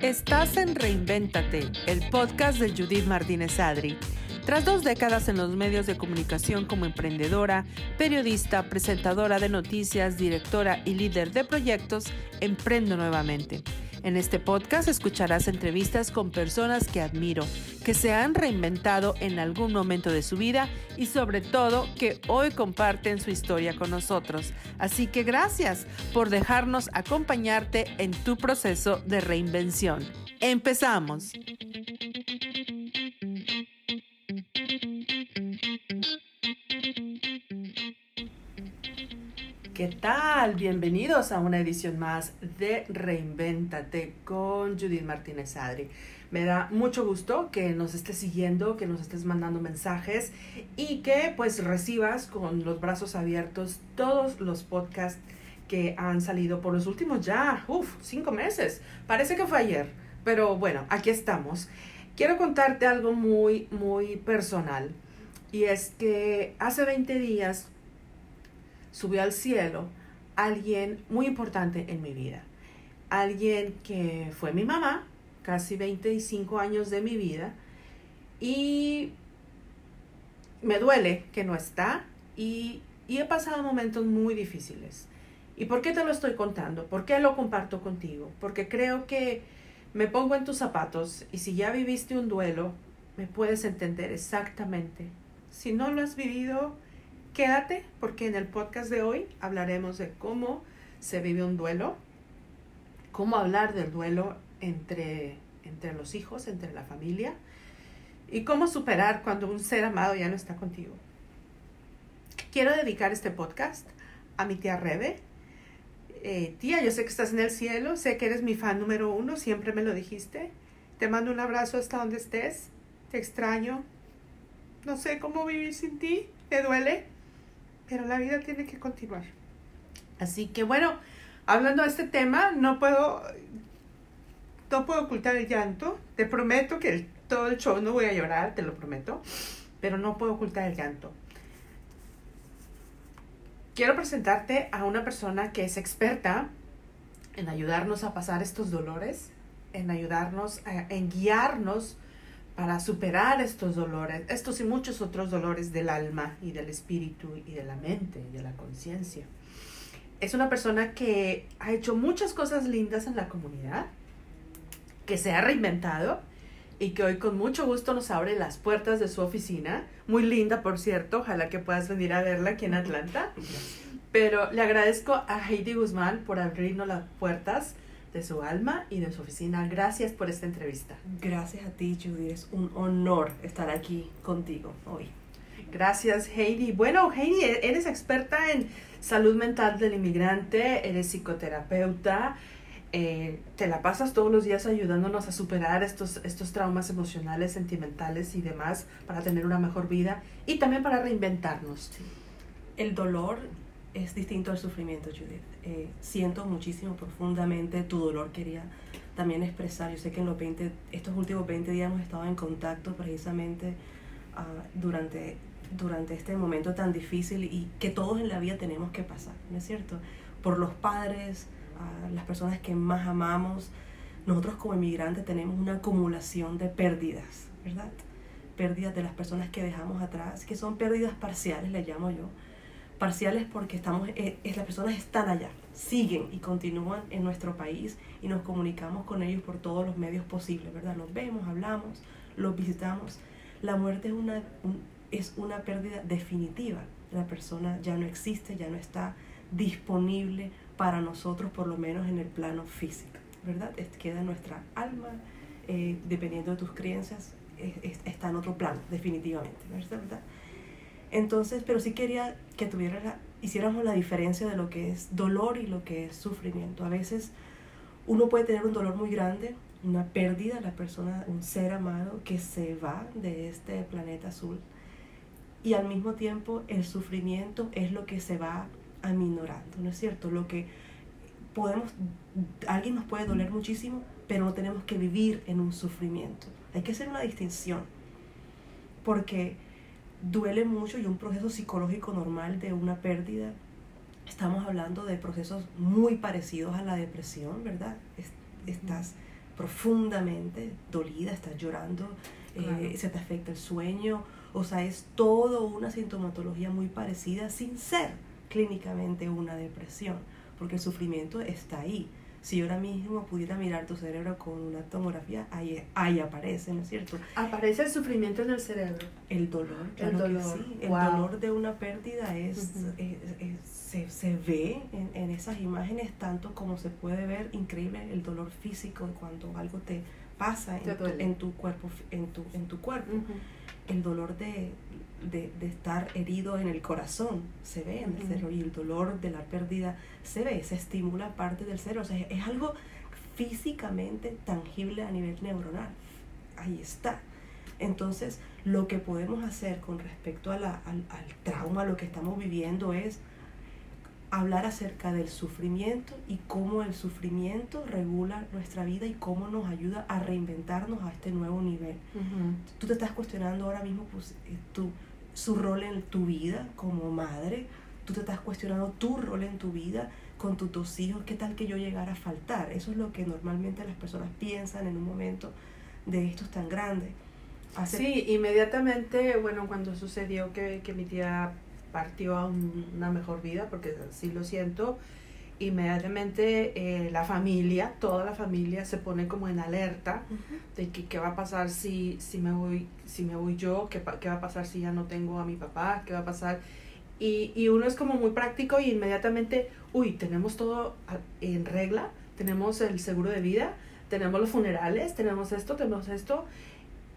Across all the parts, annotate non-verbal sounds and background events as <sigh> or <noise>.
Estás en Reinvéntate, el podcast de Judith Martínez Adri. Tras dos décadas en los medios de comunicación como emprendedora, periodista, presentadora de noticias, directora y líder de proyectos, emprendo nuevamente. En este podcast escucharás entrevistas con personas que admiro, que se han reinventado en algún momento de su vida y sobre todo que hoy comparten su historia con nosotros. Así que gracias por dejarnos acompañarte en tu proceso de reinvención. Empezamos. ¿Qué tal? Bienvenidos a una edición más de Reinvéntate con Judith Martínez Adri. Me da mucho gusto que nos estés siguiendo, que nos estés mandando mensajes y que pues recibas con los brazos abiertos todos los podcasts que han salido por los últimos ya, uff, cinco meses. Parece que fue ayer, pero bueno, aquí estamos. Quiero contarte algo muy, muy personal y es que hace 20 días subió al cielo alguien muy importante en mi vida. Alguien que fue mi mamá, casi 25 años de mi vida, y me duele que no está y, y he pasado momentos muy difíciles. ¿Y por qué te lo estoy contando? ¿Por qué lo comparto contigo? Porque creo que me pongo en tus zapatos y si ya viviste un duelo, me puedes entender exactamente. Si no lo has vivido, Quédate porque en el podcast de hoy hablaremos de cómo se vive un duelo, cómo hablar del duelo entre, entre los hijos, entre la familia y cómo superar cuando un ser amado ya no está contigo. Quiero dedicar este podcast a mi tía Rebe. Eh, tía, yo sé que estás en el cielo, sé que eres mi fan número uno, siempre me lo dijiste. Te mando un abrazo hasta donde estés. Te extraño. No sé cómo vivir sin ti. ¿Te duele? Pero la vida tiene que continuar. Así que bueno, hablando de este tema, no puedo, no puedo ocultar el llanto. Te prometo que todo el show no voy a llorar, te lo prometo, pero no puedo ocultar el llanto. Quiero presentarte a una persona que es experta en ayudarnos a pasar estos dolores, en ayudarnos, en guiarnos para superar estos dolores, estos y muchos otros dolores del alma y del espíritu y de la mente y de la conciencia. Es una persona que ha hecho muchas cosas lindas en la comunidad, que se ha reinventado y que hoy con mucho gusto nos abre las puertas de su oficina. Muy linda, por cierto. Ojalá que puedas venir a verla aquí en Atlanta. <laughs> Pero le agradezco a Heidi Guzmán por abrirnos las puertas de su alma y de su oficina. Gracias por esta entrevista. Gracias a ti, Judy. Es un honor estar aquí contigo hoy. Gracias, Heidi. Bueno, Heidi, e-, eres experta en salud mental del inmigrante, eres psicoterapeuta, eh, te la pasas todos los días ayudándonos a superar estos, estos traumas emocionales, sentimentales y demás para tener una mejor vida y también para reinventarnos. El dolor es distinto al sufrimiento, Judith. Eh, siento muchísimo profundamente tu dolor, quería también expresar. Yo sé que en los 20, estos últimos 20 días hemos estado en contacto precisamente ah, durante, durante este momento tan difícil y que todos en la vida tenemos que pasar, ¿no es cierto? Por los padres, uh, las personas que más amamos. Nosotros como inmigrantes tenemos una acumulación de pérdidas, ¿verdad? Pérdidas de las personas que dejamos atrás, que son pérdidas parciales, le llamo yo parciales porque estamos, eh, las personas están allá, siguen y continúan en nuestro país y nos comunicamos con ellos por todos los medios posibles, ¿verdad? Los vemos, hablamos, los visitamos. La muerte es una, es una pérdida definitiva. La persona ya no existe, ya no está disponible para nosotros, por lo menos en el plano físico, ¿verdad? queda nuestra alma, eh, dependiendo de tus creencias, está en otro plano, definitivamente, ¿verdad? Entonces, pero sí quería que tuviera hiciéramos la diferencia de lo que es dolor y lo que es sufrimiento. A veces uno puede tener un dolor muy grande, una pérdida, la persona, un ser amado que se va de este planeta azul. Y al mismo tiempo el sufrimiento es lo que se va aminorando, ¿no es cierto? Lo que podemos, alguien nos puede doler muchísimo, pero no tenemos que vivir en un sufrimiento. Hay que hacer una distinción porque duele mucho y un proceso psicológico normal de una pérdida. Estamos hablando de procesos muy parecidos a la depresión, ¿verdad? estás profundamente dolida, estás llorando, eh, se te afecta el sueño, o sea, es todo una sintomatología muy parecida sin ser clínicamente una depresión, porque el sufrimiento está ahí si yo ahora mismo pudiera mirar tu cerebro con una tomografía, ahí, ahí aparece, ¿no es cierto? Aparece el sufrimiento en el cerebro. El dolor, el dolor. sí. El dolor de una pérdida es, se, se, ve en, en, esas imágenes tanto como se puede ver increíble el dolor físico cuando algo te pasa en, tu, en tu, cuerpo. En tu, en tu cuerpo. El dolor de, de, de, estar herido en el corazón se ve en el cerebro y el dolor de la pérdida se ve, se estimula parte del cerebro. O sea, es algo físicamente tangible a nivel neuronal. Ahí está. Entonces, lo que podemos hacer con respecto a la, al, al trauma, lo que estamos viviendo es hablar acerca del sufrimiento y cómo el sufrimiento regula nuestra vida y cómo nos ayuda a reinventarnos a este nuevo nivel. Tú te estás cuestionando ahora mismo pues, eh, tu, su rol en tu vida como madre, tú te estás cuestionando tu rol en tu vida con tus dos hijos, qué tal que yo llegara a faltar. Eso es lo que normalmente las personas piensan en un momento de estos tan grandes. Sí, inmediatamente, bueno, cuando sucedió que, que mi tía partió a una mejor vida, porque sí lo siento, inmediatamente eh, la familia, toda la familia se pone como en alerta de que qué va a pasar si, si, me, voy, si me voy yo, qué, qué va a pasar si ya no tengo a mi papá, qué va a pasar. Y, y uno es como muy práctico y inmediatamente, uy, tenemos todo en regla, tenemos el seguro de vida, tenemos los funerales, tenemos esto, tenemos esto.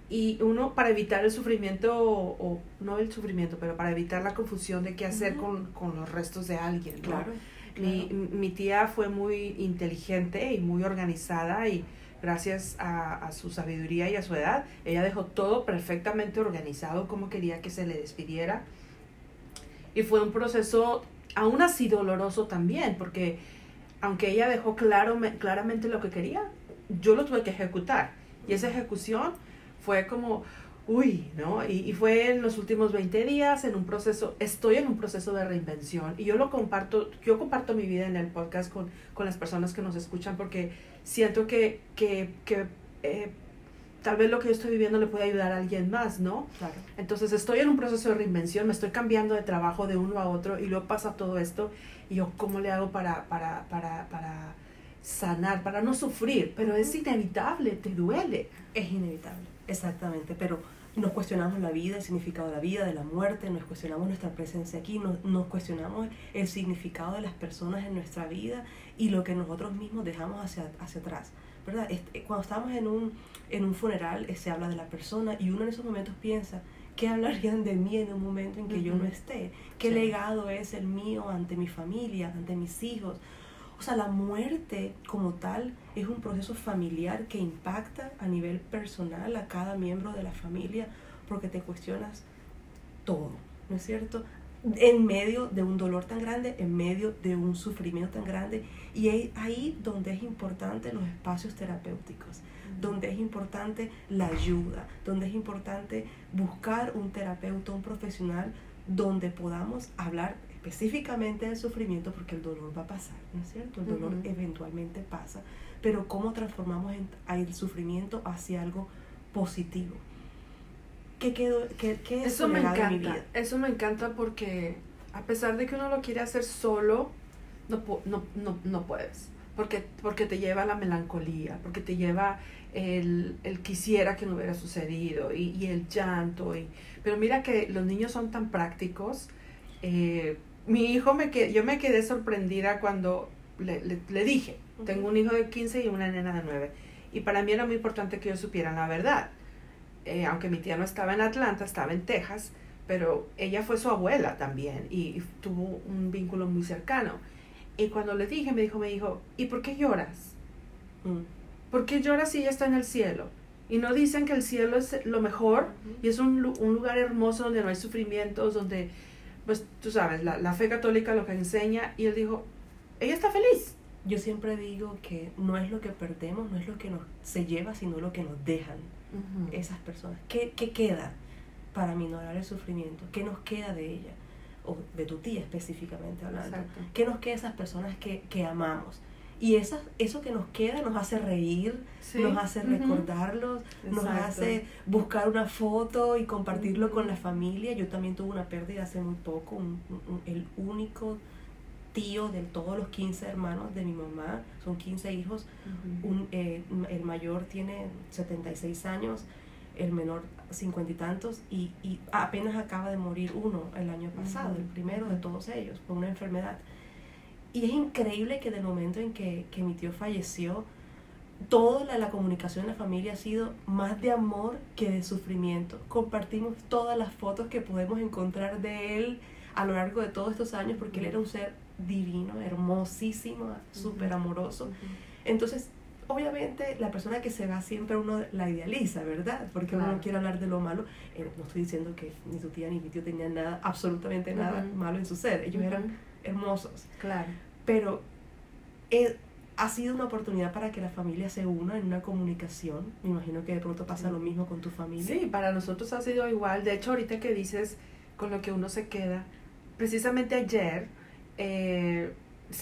Y uno, para evitar el sufrimiento, o, no el sufrimiento, pero para evitar la confusión de qué hacer con, con, los restos de alguien. Claro. Mi, mi, tía fue muy inteligente y muy organizada y gracias a, a, su sabiduría y a su edad, ella dejó todo perfectamente organizado como quería que se le despidiera. Y fue un proceso aún así doloroso también, porque aunque ella dejó claro, claramente lo que quería, yo lo tuve que ejecutar. Y esa ejecución fue como, uy, ¿no? Y, y, fue en los últimos 20 días, en un proceso, estoy en un proceso de reinvención y yo lo comparto, yo comparto mi vida en el podcast con, con las personas que nos escuchan porque siento que, que, que eh, tal vez lo que yo estoy viviendo le puede ayudar a alguien más, ¿no? Claro. Entonces estoy en un proceso de reinvención, me estoy cambiando de trabajo de uno a otro y luego pasa todo esto y yo, ¿cómo le hago para, para, para, para sanar, para no sufrir? Pero es inevitable, te duele. Es inevitable, exactamente, pero nos cuestionamos la vida, el significado de la vida, de la muerte, nos cuestionamos nuestra presencia aquí, nos, nos, cuestionamos el significado de las personas en nuestra vida y lo que nosotros mismos dejamos hacia, hacia atrás. ¿verdad? Este, cuando estamos en un, en un funeral, eh, se habla de la persona y uno en esos momentos piensa, ¿qué hablarían de mí en un momento en que yo no esté? ¿Qué legado es el mío ante mi familia, ante mis hijos? O sea, la muerte como tal es un proceso familiar que impacta a nivel personal a cada miembro de la familia porque te cuestionas todo, ¿no es cierto? En medio de un dolor tan grande, en medio de un sufrimiento tan grande. Y es ahí donde es importante los espacios terapéuticos, donde es importante la ayuda, donde es importante buscar un terapeuta, un profesional, donde podamos hablar específicamente del sufrimiento, porque el dolor va a pasar, ¿no es cierto? El dolor eventualmente pasa, pero cómo transformamos el sufrimiento hacia algo positivo. ¿Qué, quedó, qué, qué es eso me encanta, mi vida? Eso me encanta porque a pesar de que uno lo quiere hacer solo, no, no, no, no puedes. Porque, porque te lleva la melancolía, porque te lleva el, el quisiera que no hubiera sucedido y, y, el llanto. Y, pero mira que los niños son tan prácticos. Eh, mi hijo me quedé, yo me quedé sorprendida cuando le, le, le dije, tengo un hijo de 15 y una nena de 9. Y para mí era muy importante que ellos supieran la verdad. Eh, aunque mi tía no estaba en Atlanta, estaba en Texas, pero ella fue su abuela también y, y tuvo un vínculo muy cercano. Y cuando le dije, me dijo, me dijo, ¿y por qué lloras? Mm. ¿Por qué lloras si ella está en el cielo? Y no dicen que el cielo es lo mejor uh -huh. y es un, un, lugar hermoso donde no hay sufrimientos, donde, pues tú sabes, la, la fe católica lo que enseña. Y él dijo, ella está feliz. Yo siempre digo que no es lo que perdemos, no es lo que nos se lleva, sino lo que nos dejan uh -huh. esas personas. ¿Qué, ¿Qué, queda? para minorar el sufrimiento? ¿Qué nos queda de ella? O de tu tía específicamente hablando. ¿Qué nos queda de esas personas que, que amamos? Y esa, eso que nos queda nos hace reír, nos hace recordarlos, nos hace buscar una foto y compartirlo con la familia. Yo también tuve una pérdida hace muy poco, el único tío de todos los 15 hermanos de mi mamá, son 15 hijos, un, eh, el mayor tiene 76 años, el menor 50 y tantos, y, y apenas acaba de morir uno el año pasado, el primero de todos ellos, por una enfermedad. Y es increíble que del momento en que, que mi tío falleció, toda la, la, comunicación en la familia ha sido más de amor que de sufrimiento. Compartimos todas las fotos que podemos encontrar de él a lo largo de todos estos años porque él era un ser divino, hermosísimo, súper amoroso. Entonces, obviamente la persona que se va siempre uno la idealiza, ¿verdad? Porque uno no quiere hablar de lo malo. Eh, no estoy diciendo que ni su tía ni mi tío tenían nada, absolutamente nada malo en su ser. Ellos eran hermosos. Claro. Pero ha sido una oportunidad para que la familia se una en una comunicación. Me imagino que de pronto pasa lo mismo con tu familia. Sí, para nosotros ha sido igual. De hecho, ahorita que dices con lo que uno se queda, precisamente ayer eh,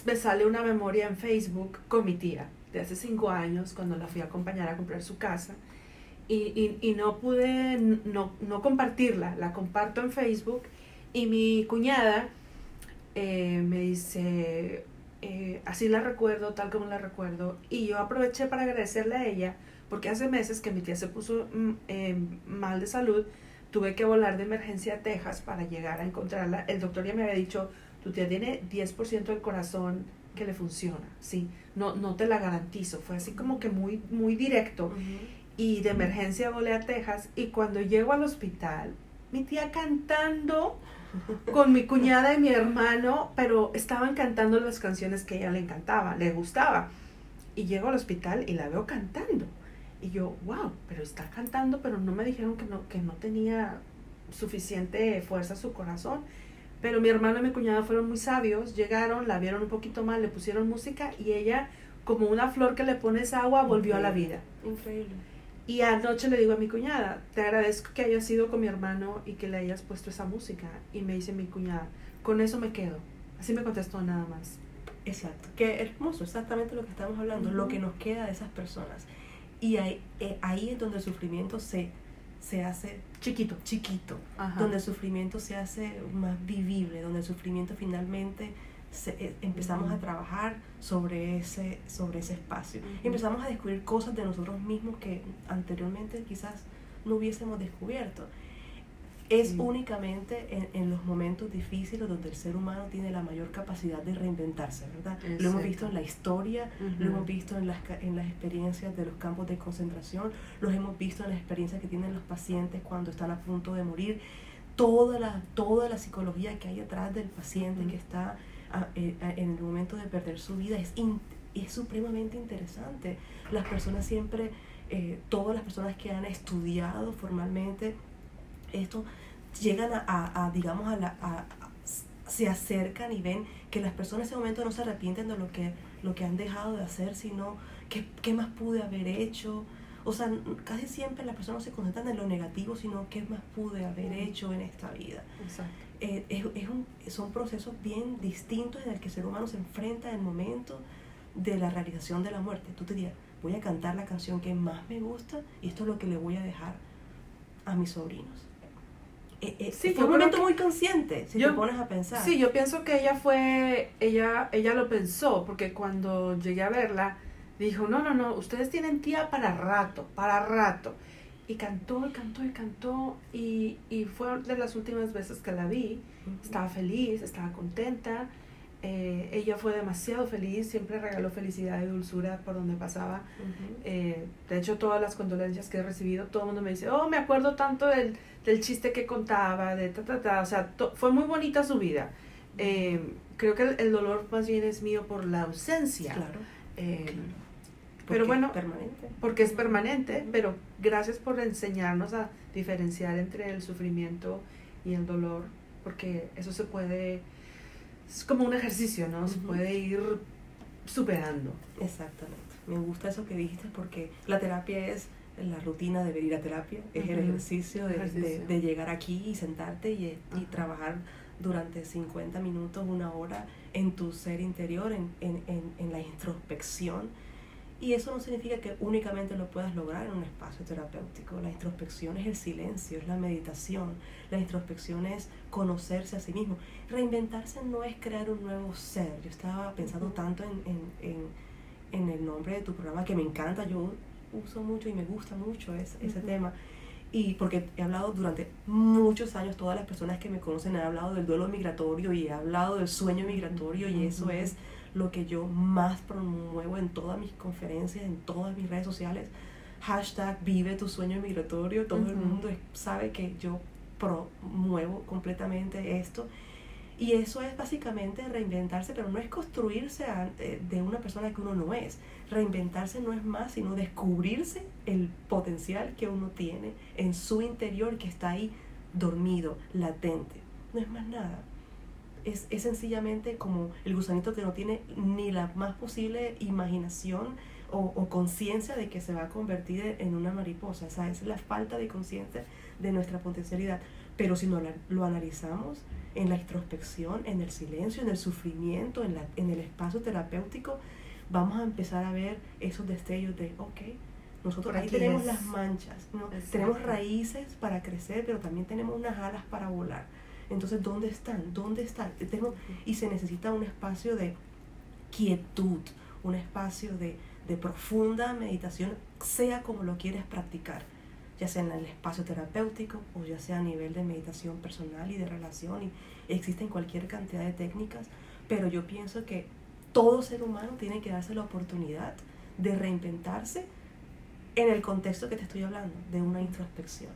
me sale una memoria en Facebook con mi tía de hace cinco años cuando la fui a acompañar a comprar su casa y, y, no pude no, no, compartirla, la comparto en Facebook y mi cuñada eh, me dice, eh, así la recuerdo, tal como la recuerdo, y yo aproveché para agradecerle a ella porque hace meses que mi tía se puso mm, mal de salud, tuve que volar de emergencia a Texas para llegar a encontrarla. El doctor ya me había dicho, tu tía tiene 10% del corazón que le funciona, ¿sí? No, no te la garantizo. Fue así como que muy, muy directo. Y de emergencia volé a Texas y cuando llego al hospital, mi tía cantando con mi cuñada y mi hermano, pero estaban cantando las canciones que a ella le encantaba, le gustaba. Y llego al hospital y la veo cantando. Y yo, wow, pero está cantando, pero no me dijeron que no, que no tenía suficiente fuerza su corazón. Pero mi hermano y mi cuñada fueron muy sabios, llegaron, la vieron un poquito mal, le pusieron música y ella, como una flor que le pones agua, volvió a la vida. Increíble. Y anoche le digo a mi cuñada, te agradezco que hayas ido con mi hermano y que le hayas puesto esa música. Y me dice mi cuñada, con eso me quedo. Así me contestó nada más. Exacto. Qué hermoso, exactamente lo que estamos hablando, lo que nos queda de esas personas. Y ahí, eh, ahí es donde el sufrimiento se se hace chiquito, chiquito, donde el sufrimiento se hace más vivible, donde el sufrimiento finalmente eh, empezamos a trabajar sobre ese, sobre ese espacio. Empezamos a descubrir cosas de nosotros mismos que anteriormente quizás no hubiésemos descubierto. Es únicamente en, en, los momentos difíciles donde el ser humano tiene la mayor capacidad de reinventarse, ¿verdad? lo hemos visto en la historia, lo hemos visto en las, en las experiencias de los campos de concentración, lo hemos visto en las experiencias que tienen los pacientes cuando están a punto de morir, toda la, toda la psicología que hay detrás del paciente que está eh, en el momento de perder su vida es, es supremamente interesante. Las personas siempre, eh, todas las personas que han estudiado formalmente, esto llegan a, digamos, a la, se acercan y ven que las personas en ese momento no se arrepienten de lo que, lo que han dejado de hacer, sino ¿qué, qué más pude haber hecho. O sea, casi siempre las personas no se concentran en lo negativo, sino qué más pude haber hecho en esta vida. Eh, es, es un, son procesos bien distintos en el que el ser humano se enfrenta en el momento de la realización de la muerte. Tú te dirías, voy a cantar la canción que más me gusta y esto es lo que le voy a dejar a mis sobrinos. Eh, eh, sí, fue un momento muy consciente, si te pones a pensar. Sí, yo pienso que ella fue, ella, ella lo pensó, porque cuando llegué a verla, dijo, no, no, no, ustedes tienen tía para rato, para rato. Y cantó, y cantó, y cantó, y, y fue de las últimas veces que la vi. Estaba feliz, estaba contenta. Eh, ella fue demasiado feliz, siempre regaló felicidad y dulzura por donde pasaba. de hecho, todas las condolencias que he recibido, todo el mundo me dice, oh, me acuerdo tanto del del chiste que contaba, de ta, ta, ta, o sea, fue muy bonita su vida. Eh, creo que el, dolor más bien es mío por la ausencia. Claro. Eh, pero bueno, permanente. porque es permanente, pero gracias por enseñarnos a diferenciar entre el sufrimiento y el dolor, porque eso se puede, es como un ejercicio, ¿no? Se puede ir superando. Exactamente. Me gusta eso que dijiste porque la terapia es la rutina de venir a terapia, es el ejercicio, de, llegar aquí y sentarte y, y trabajar durante 50 minutos, una hora en tu ser interior, en, en, en, la introspección. Y eso no significa que únicamente lo puedas lograr en un espacio terapéutico. La introspección es el silencio, es la meditación. La introspección es conocerse a sí mismo. Reinventarse no es crear un nuevo ser. Yo estaba pensando tanto en, en, en el nombre de tu programa que me encanta. Yo uso mucho y me gusta mucho ese, ese tema y porque he hablado durante muchos años, todas las personas que me conocen han hablado del duelo migratorio y he hablado del sueño migratorio y eso es lo que yo más promuevo en todas mis conferencias, en todas mis redes sociales. Hashtag vive tu sueño migratorio, todo el mundo sabe que yo promuevo completamente esto y eso es básicamente reinventarse, pero no es construirse de una persona que uno no es. Reinventarse no es más sino descubrirse el potencial que uno tiene en su interior que está ahí dormido, latente. No es más nada. Es, es sencillamente como el gusanito que no tiene ni la más posible imaginación o, o conciencia de que se va a convertir en una mariposa. Esa es la falta de conciencia de nuestra potencialidad. Pero si no lo analizamos, en la introspección, en el silencio, en el sufrimiento, en, la, en el espacio terapéutico, vamos a empezar a ver esos destellos de, ok, nosotros ahí tenemos las manchas, ¿no? tenemos raíces para crecer, pero también tenemos unas alas para volar. Entonces, ¿dónde están? ¿Dónde están? y se necesita un espacio de quietud, un espacio de, de profunda meditación, sea como lo quieres practicar ya sea en el espacio terapéutico o ya sea a nivel de meditación personal y de relación. Y existen cualquier cantidad de técnicas, pero yo pienso que todo ser humano tiene que darse la oportunidad de reinventarse en el contexto que te estoy hablando, de una introspección.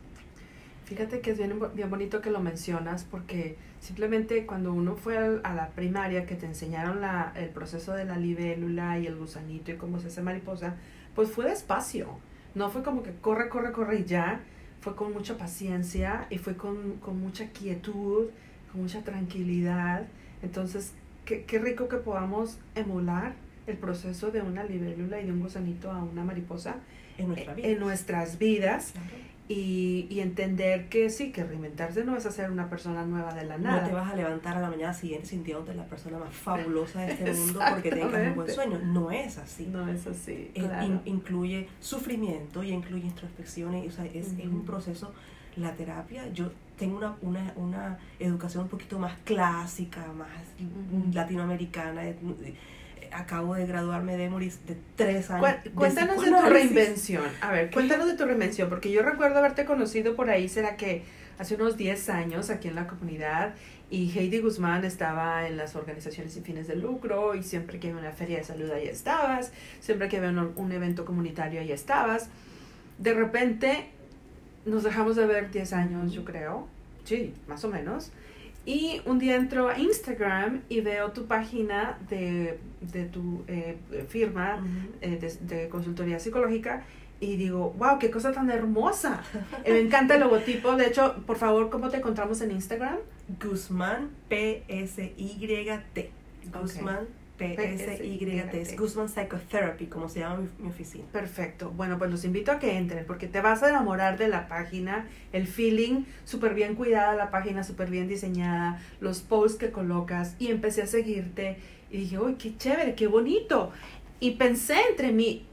Fíjate que es bien, bien bonito que lo mencionas porque simplemente cuando uno fue a la primaria que te enseñaron la, el proceso de la libélula y el gusanito y cómo se hace mariposa, pues fue despacio no fue como que corre, corre, corre y ya. Fue con mucha paciencia y fue con, mucha quietud, con mucha tranquilidad. Entonces, qué, qué rico que podamos emular el proceso de una libélula y de un gusanito a una mariposa en, nuestra vida. en nuestras vidas y, y, entender que sí, que reinventarse no es hacer una persona nueva de la nada. No te vas a levantar a la mañana siguiente sintiéndote la persona más <laughs> fabulosa de este mundo porque tengas un buen sueño. No es así. No es así. incluye sufrimiento y incluye introspecciones. O sea, es, es, un proceso. La terapia, yo tengo una, una, una educación un poquito más clásica, más latinoamericana acabo de graduarme de Moris de tres años. Cuéntanos de, tu reinvención. A ver, cuéntanos de tu reinvención, porque yo recuerdo haberte conocido por ahí, será que hace unos 10 años aquí en la comunidad y Heidi Guzmán estaba en las organizaciones sin fines de lucro y siempre que había una feria de salud ahí estabas, siempre que había un, un evento comunitario ahí estabas. De repente nos dejamos de ver 10 años, yo creo. Sí, más o menos. Y un día entro a Instagram y veo tu página de, de tu eh, firma eh, de, consultoría psicológica y digo, wow, qué cosa tan hermosa. <laughs> Eh, me encanta el logotipo. De hecho, por favor, ¿cómo te encontramos en Instagram? Guzmán P-S-Y-T. Guzmán P-S-Y-T. Es Guzman Psychotherapy, como se llama mi, oficina. Perfecto. Bueno, pues los invito a que entren porque te vas a enamorar de la página, el feeling, súper bien cuidada la página, súper bien diseñada, los posts que colocas y empecé a seguirte y dije, uy, qué chévere, qué bonito. Y pensé entre mí,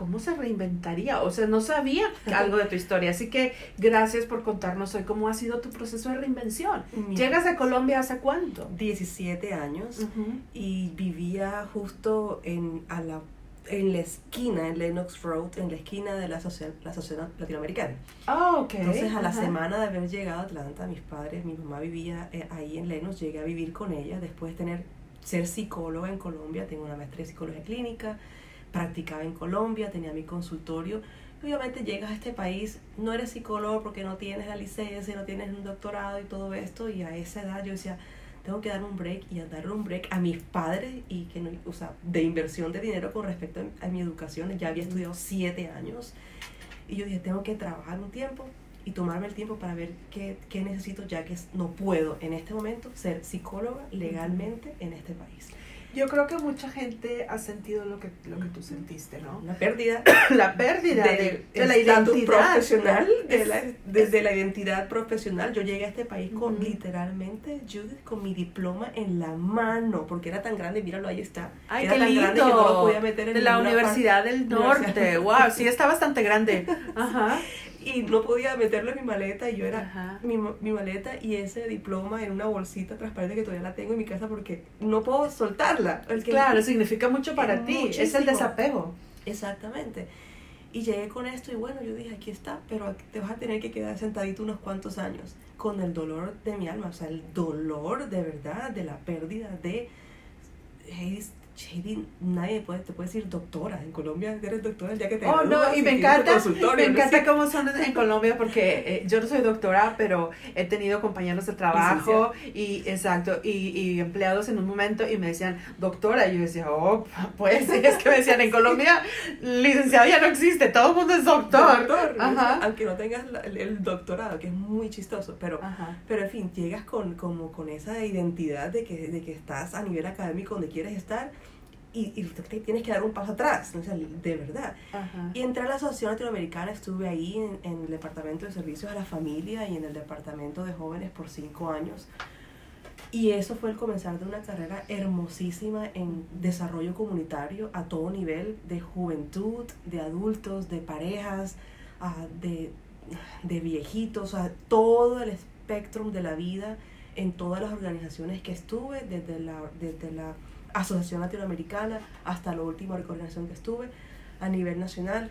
¿cómo se reinventaría? O sea, no sabía <laughs> algo de tu historia. Así que gracias por contarnos hoy cómo ha sido tu proceso de reinvención. ¿Llegas a Colombia hace cuánto? 17 años y vivía justo en, a la, en la esquina, en Lenox Road, en la esquina de la, sociedad, la sociedad latinoamericana. Ah, ok. Entonces, a la semana de haber llegado a Atlanta, mis padres, mi mamá vivía eh, ahí en Lenox, llegué a vivir con ella después de tener, ser psicóloga en Colombia, tengo una maestría de psicología clínica practicaba en Colombia, tenía mi consultorio. Obviamente llegas a este país, no eres psicólogo porque no tienes la licencia, no tienes un doctorado y todo esto, y a esa edad yo decía, tengo que dar un break y a darle un break a mis padres y que no, o sea, de inversión de dinero con respecto a mi educación. Ya había estudiado siete años y yo dije, tengo que trabajar un tiempo y tomarme el tiempo para ver qué, qué necesito, ya que no puedo en este momento ser psicóloga legalmente en este país. Yo creo que mucha gente ha sentido lo que, lo que tú sentiste, ¿no? La pérdida. <coughs> la pérdida de, la identidad profesional, desde la identidad profesional. Yo llegué a este país con literalmente, Judith, con mi diploma en la mano, porque era tan grande, míralo, ahí está. Ay, era qué tan lindo. grande que no lo podía meter en De la Universidad del Norte, wow, sí, está bastante grande. <laughs> Ajá y no podía meterlo en mi maleta y yo era mi, mi, maleta y ese diploma en una bolsita transparente que todavía la tengo en mi casa porque no puedo soltarla. claro, significa mucho para ti, es el desapego. Exactamente. Y llegué con esto y bueno, yo dije, aquí está, pero te vas a tener que quedar sentadito unos cuantos años con el dolor de mi alma, o sea, el dolor de verdad de la pérdida de Shady, nadie puede, te puede decir doctora. En Colombia eres doctora ya que te Oh, no, y me encanta, me encanta cómo son en Colombia porque eh, yo no soy doctora, pero he tenido compañeros de trabajo y, exacto, y, y, empleados en un momento y me decían doctora. Y yo decía, oh, pues <laughs> es que me decían en Colombia, licenciado ya no existe, todo el mundo es doctor. doctor Ajá. Aunque no tengas el, doctorado, que es muy chistoso, pero, pero en fin, llegas con, como, con esa identidad de que, de que estás a nivel académico donde quieres estar y, y tienes que dar un paso atrás, ¿no? de verdad. Y entré a la Asociación Latinoamericana, estuve ahí en, en, el Departamento de Servicios a la Familia y en el Departamento de Jóvenes por cinco años. Y eso fue el comenzar de una carrera hermosísima en desarrollo comunitario a todo nivel, de juventud, de adultos, de parejas, ah, de, de viejitos, a todo el espectro de la vida en todas las organizaciones que estuve, desde la, desde la Asociación Latinoamericana, hasta la última organización que estuve, a nivel nacional,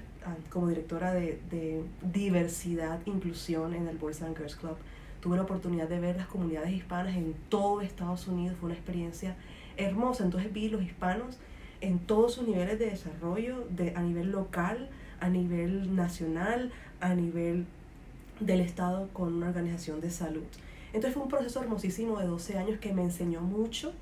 como directora de, de diversidad inclusión en el Boys and Girls Club. Tuve la oportunidad de ver las comunidades hispanas en todo Estados Unidos, fue una experiencia hermosa. Entonces vi los hispanos en todos sus niveles de desarrollo, de, a nivel local, a nivel nacional, a nivel del Estado con una organización de salud. Entonces fue un proceso hermosísimo de 12 años que me enseñó mucho,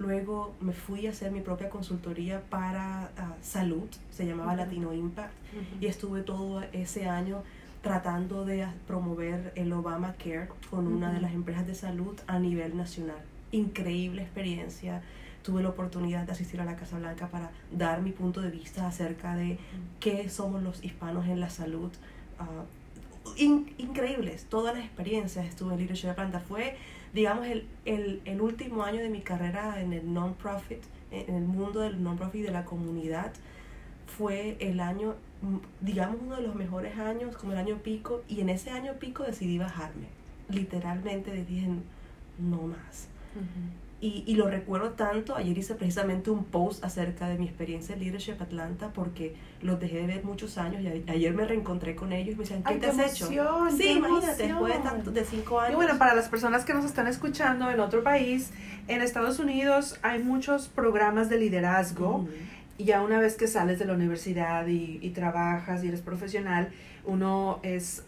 Luego me fui a hacer mi propia consultoría para ah, salud, se llamaba Latino Impact, y estuve todo ese año tratando de promover el Obamacare con una de las empresas de salud a nivel nacional. Increíble experiencia. Tuve la oportunidad de asistir a la Casa Blanca para dar mi punto de vista acerca de qué somos los hispanos en la salud. Ah, increíbles, todas las experiencias. Estuve en Leadership Atlanta. Fue digamos, el, el, el último año de mi carrera en el non-profit, en el mundo del non-profit de la comunidad, fue el año, mm, digamos, uno de los mejores años, como el año pico, y en ese año pico decidí bajarme. Literalmente dije, no más. Y, y, lo recuerdo tanto, ayer hice precisamente un post acerca de mi experiencia en Leadership Atlanta porque los dejé de ver muchos años y ayer me reencontré con ellos y me decían, ¿qué te has hecho? Sí, imagínate, después de, tanto, de cinco años. Y bueno, para las personas que nos están escuchando en otro país, en Estados Unidos hay muchos programas de liderazgo y ya una vez que sales de la universidad y, y trabajas y eres profesional, uno es,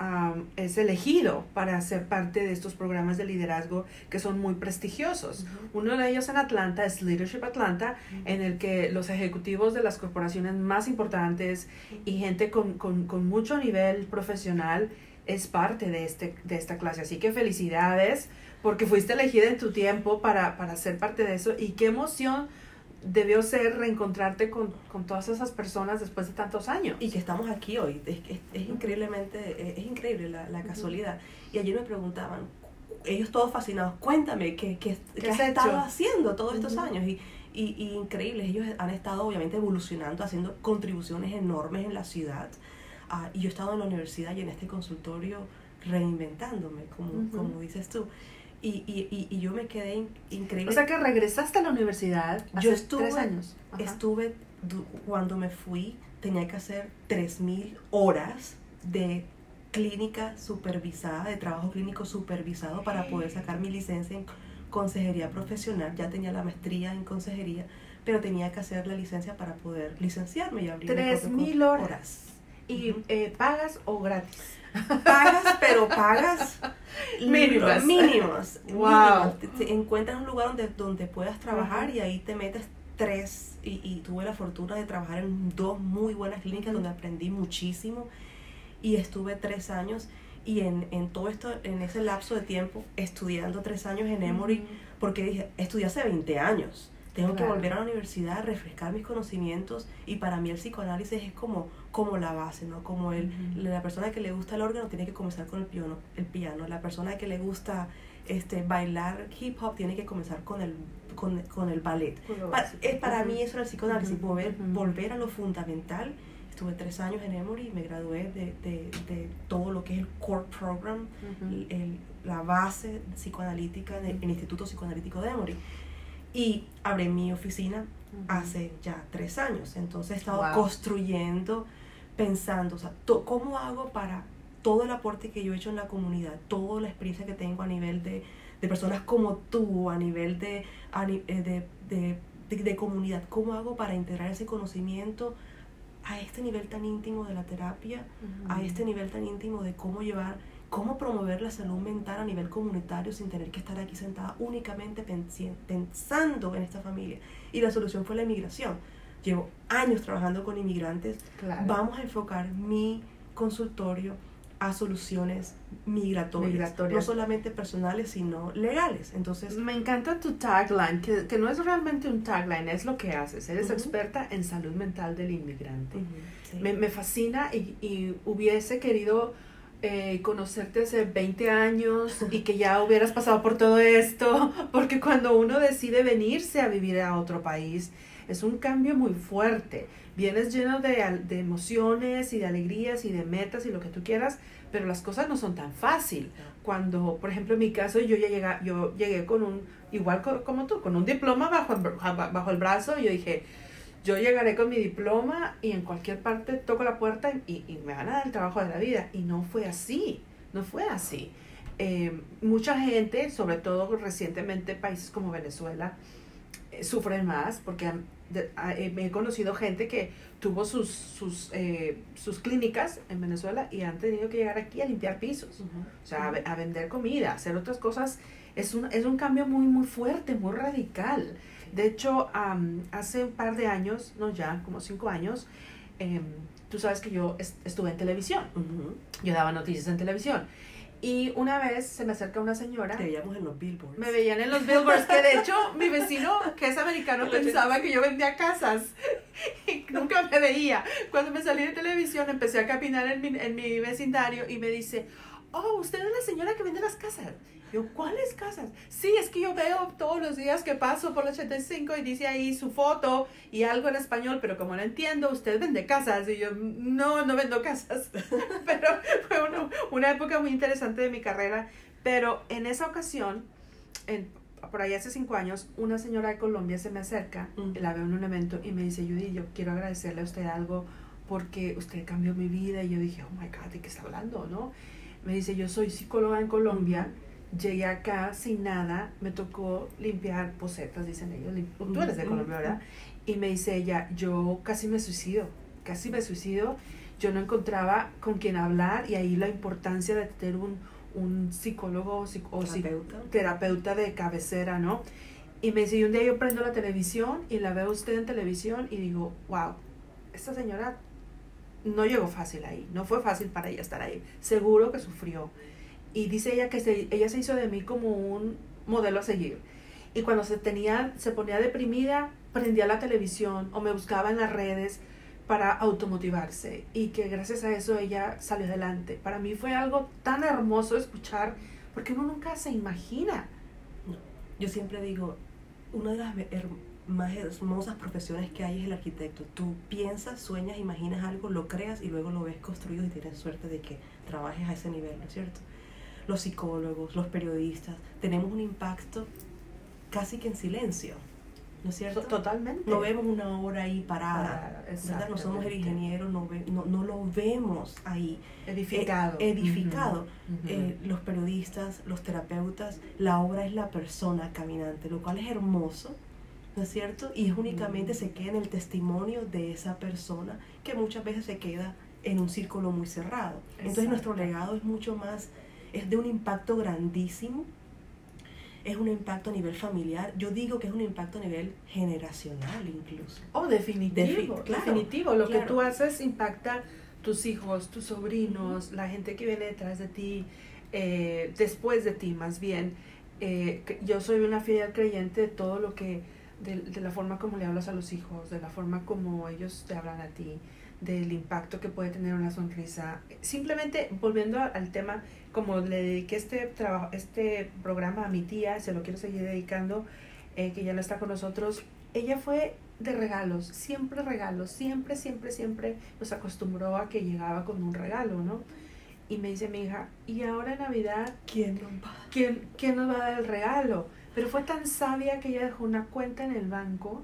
es elegido para ser parte de estos programas de liderazgo que son muy prestigiosos. Uno de ellos en Atlanta es Leadership Atlanta, en el que los ejecutivos de las corporaciones más importantes y gente con, con, con mucho nivel profesional es parte de, este, de esta clase. Así que felicidades porque fuiste elegida en tu tiempo para, para ser parte de eso y qué emoción debió ser reencontrarte con, con, todas esas personas después de tantos años. Y que estamos aquí hoy. Es, es, es increíblemente, es, increíble la, la casualidad. Y ayer me preguntaban, ellos todos fascinados, cuéntame, ¿qué, qué, ¿qué, has estado haciendo todos estos años? Y, y, y, increíbles, ellos han estado obviamente evolucionando, haciendo contribuciones enormes en la ciudad. Uh, y yo he estado en la universidad y en este consultorio reinventándome, como, como dices tú. Y, y, y, yo me quedé increíble. O sea que regresaste a la universidad hace yo estuve, tres años. Estuve, cuando me fui, tenía que hacer 3.000 horas de clínica supervisada, de trabajo clínico supervisado para poder sacar mi licencia en consejería profesional. Ya tenía la maestría en consejería, pero tenía que hacer la licencia para poder licenciarme y abrir 3.000 horas. ¿Y eh, pagas o gratis? Pagas, pero pagas mínimos. Mínimos. Wow. encuentras un lugar donde, donde puedas trabajar y ahí te metes tres. Y, y, tuve la fortuna de trabajar en dos muy buenas clínicas donde aprendí muchísimo. Y estuve tres años. Y en, en, todo esto, en ese lapso de tiempo, estudiando tres años en Emory, porque dije, estudié hace 20 años. Tengo que volver a la universidad, refrescar mis conocimientos y para mí el psicoanálisis es como, como la base, ¿no? Como el, la persona que le gusta el órgano tiene que comenzar con el piano, el piano, la persona que le gusta este, bailar hip hop tiene que comenzar con el, con, con el ballet. para, es, para mí eso era el psicoanálisis, volver, volver a lo fundamental. Estuve tres años en Emory y me gradué de, de, de todo lo que es el core program, el, la base psicoanalítica del Instituto Psicoanalítico de Emory. Y abrí mi oficina hace ya tres años. Entonces he estado construyendo, pensando, o sea, ¿cómo hago para todo el aporte que yo he hecho en la comunidad, toda la experiencia que tengo a nivel de, de personas como tú, a nivel de, eh, de, de, de, comunidad, cómo hago para integrar ese conocimiento a este nivel tan íntimo de la terapia, a este nivel tan íntimo de cómo llevar cómo promover la salud mental a nivel comunitario sin tener que estar aquí sentada únicamente pensando en esta familia. Y la solución fue la inmigración. Llevo años trabajando con inmigrantes. Vamos a enfocar mi consultorio a soluciones migratorias, no solamente personales, sino legales. Entonces, me encanta tu tagline, que, que no es realmente un tagline, es lo que haces. Eres experta en salud mental del inmigrante. me, me, fascina y, y hubiese querido eh, conocerte hace 20 años y que ya hubieras pasado por todo esto, <laughs> porque cuando uno decide venirse a vivir a otro país, es un cambio muy fuerte. Vienes lleno de, de emociones y de alegrías y de metas y lo que tú quieras, pero las cosas no son tan fácil. Cuando, por ejemplo, en mi caso, yo ya llegué, yo llegué con un, igual como tú, con un diploma bajo, bajo el brazo y yo dije, yo llegaré con mi diploma y en cualquier parte toco la puerta y, y me van a dar el trabajo de la vida. Y no fue así, no fue así. Eh, mucha gente, sobre todo recientemente países como Venezuela, sufren más porque eh, he conocido gente que tuvo sus, sus, sus clínicas en Venezuela y han tenido que llegar aquí a limpiar pisos, o sea, a, a, vender comida, hacer otras cosas. Es un, es un cambio muy, muy fuerte, muy radical. De hecho, hace un par de años, no ya, como cinco años, em, tú sabes que yo estuve en televisión. Yo daba noticias en televisión. Y una vez se me acerca una señora. Te veíamos en los billboards. Me veían en los billboards, que de hecho mi vecino, que es americano, <laughs> pensaba que yo vendía casas. Y nunca me veía. Cuando me salí de televisión, empecé a caminar en mi, en mi vecindario y me dice, oh, usted es la señora que vende las casas. Yo, ¿cuáles casas? Sí, es que yo veo todos los días que paso por el 85 y dice ahí su foto y algo en español, pero como no entiendo, usted vende casas. Y yo, no, no vendo casas. <laughs> pero fue una, época muy interesante de mi carrera. Pero en esa ocasión, en, por ahí hace cinco años, una señora de Colombia se me acerca, la veo en un evento y me dice, Judy, yo quiero agradecerle a usted algo porque usted cambió mi vida. Y yo dije, oh my God, ¿de qué está hablando? ¿no? Me dice, yo soy psicóloga en Colombia llegué acá sin nada, me tocó limpiar posetas, dicen ellos, tú eres de Colombia, ¿verdad? Y me dice ella, yo casi me suicido, casi me suicido, yo no encontraba con quién hablar y ahí la importancia de tener un, un psicólogo o terapeuta. terapeuta de cabecera, ¿no? Y me dice, y un día yo prendo la televisión y la veo usted en televisión y digo, wow, esta señora no llegó fácil ahí, no fue fácil para ella estar ahí, seguro que sufrió y dice ella que se, ella se hizo de mí como un modelo a seguir. Y cuando se, tenía, se ponía deprimida, prendía la televisión o me buscaba en las redes para automotivarse y que gracias a eso ella salió adelante. Para mí fue algo tan hermoso escuchar porque uno nunca se imagina. Yo siempre digo, una de las más hermosas profesiones que hay es el arquitecto. Tú piensas, sueñas, imaginas algo, lo creas y luego lo ves construido y tienes suerte de que trabajes a ese nivel, ¿no es cierto? Los psicólogos, los periodistas, tenemos un impacto casi que en silencio. ¿No es cierto? Totalmente. No vemos una obra ahí parada. no somos el ingeniero, no, no, no, lo vemos ahí. Edificado. Eh, edificado. Eh, los periodistas, los terapeutas, la obra es la persona caminante, lo cual es hermoso, ¿no es cierto? Y es únicamente se queda en el testimonio de esa persona que muchas veces se queda en un círculo muy cerrado. Entonces nuestro legado es mucho más es de un impacto grandísimo, es un impacto a nivel familiar, yo digo que es un impacto a nivel generacional incluso. Oh, definitivo, definitivo, lo que tú haces impacta tus hijos, tus sobrinos, la gente que viene detrás de ti, eh, después de ti más bien. Eh, yo soy una fiel creyente de todo lo que de, la forma como le hablas a los hijos, de la forma como ellos te hablan a ti, del impacto que puede tener una sonrisa. Simplemente volviendo al tema, como le dediqué este, trabajo, este programa a mi tía, se lo quiero seguir dedicando, eh, que ya no está con nosotros, ella fue de regalos, siempre regalos, siempre, siempre, siempre nos acostumbró a que llegaba con un regalo, ¿no? Y me dice mi hija, ¿y ahora en Navidad quién nos va, ¿quién, quién nos va a dar el regalo? Pero fue tan sabia que ella dejó una cuenta en el banco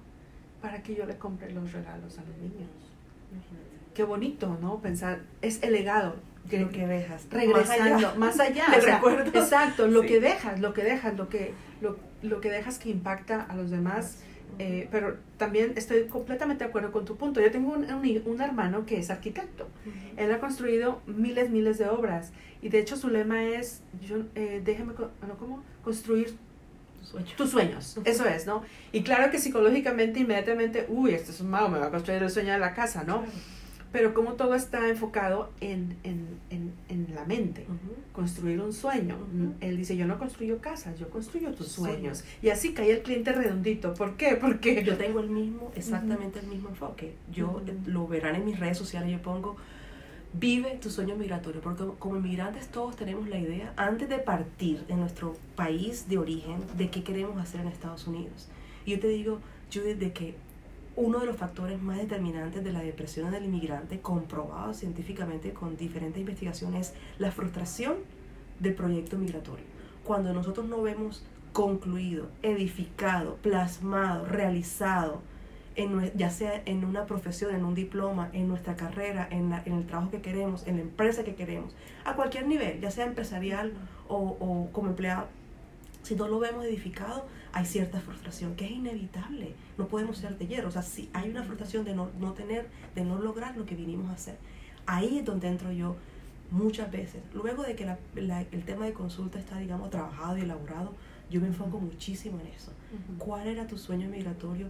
para que yo le compre los regalos a los niños. Qué bonito, ¿no? Pensar, es el legado. Que, lo que dejas. Regresando, más <laughs> allá. exacto, lo que dejas, lo que dejas, lo que, lo, lo que dejas que impacta a los demás. Eh, pero también estoy completamente de acuerdo con tu punto. Yo tengo un, un, hermano que es arquitecto. Él ha construido miles, miles de obras. Y de hecho su lema es, yo, eh, déjeme, ¿cómo? Construir tus sueños, eso es, ¿no? Y claro que psicológicamente inmediatamente, uy, este es un mago, me va a construir el sueño de la casa, ¿no? Pero como todo está enfocado en, en, en, en la mente, construir un sueño. Él dice, yo no construyo casas, yo construyo tus sueños. Y así cae el cliente redondito. ¿Por qué? Porque yo tengo el mismo, exactamente el mismo enfoque. Yo lo verán en mis redes sociales, yo pongo vive tu sueño migratorio, porque como inmigrantes todos tenemos la idea, antes de partir en nuestro país de origen, de qué queremos hacer en Estados Unidos. Y yo te digo, Judith, de que uno de los factores más determinantes de la depresión del inmigrante, comprobado científicamente con diferentes investigaciones, es la frustración del proyecto migratorio. Cuando nosotros no vemos concluido, edificado, plasmado, realizado, ya sea en una profesión, en un diploma, en nuestra carrera, en, el trabajo que queremos, en la empresa que queremos, a cualquier nivel, ya sea empresarial o, como empleado. Si no lo vemos edificado, hay cierta frustración que es inevitable. No podemos ser de hierro. O sea, si hay una frustración de no, tener, de no lograr lo que vinimos a hacer. Ahí es donde entro yo muchas veces. Luego de que el tema de consulta está, digamos, trabajado y elaborado, yo me enfoco muchísimo en eso. ¿Cuál era tu sueño migratorio?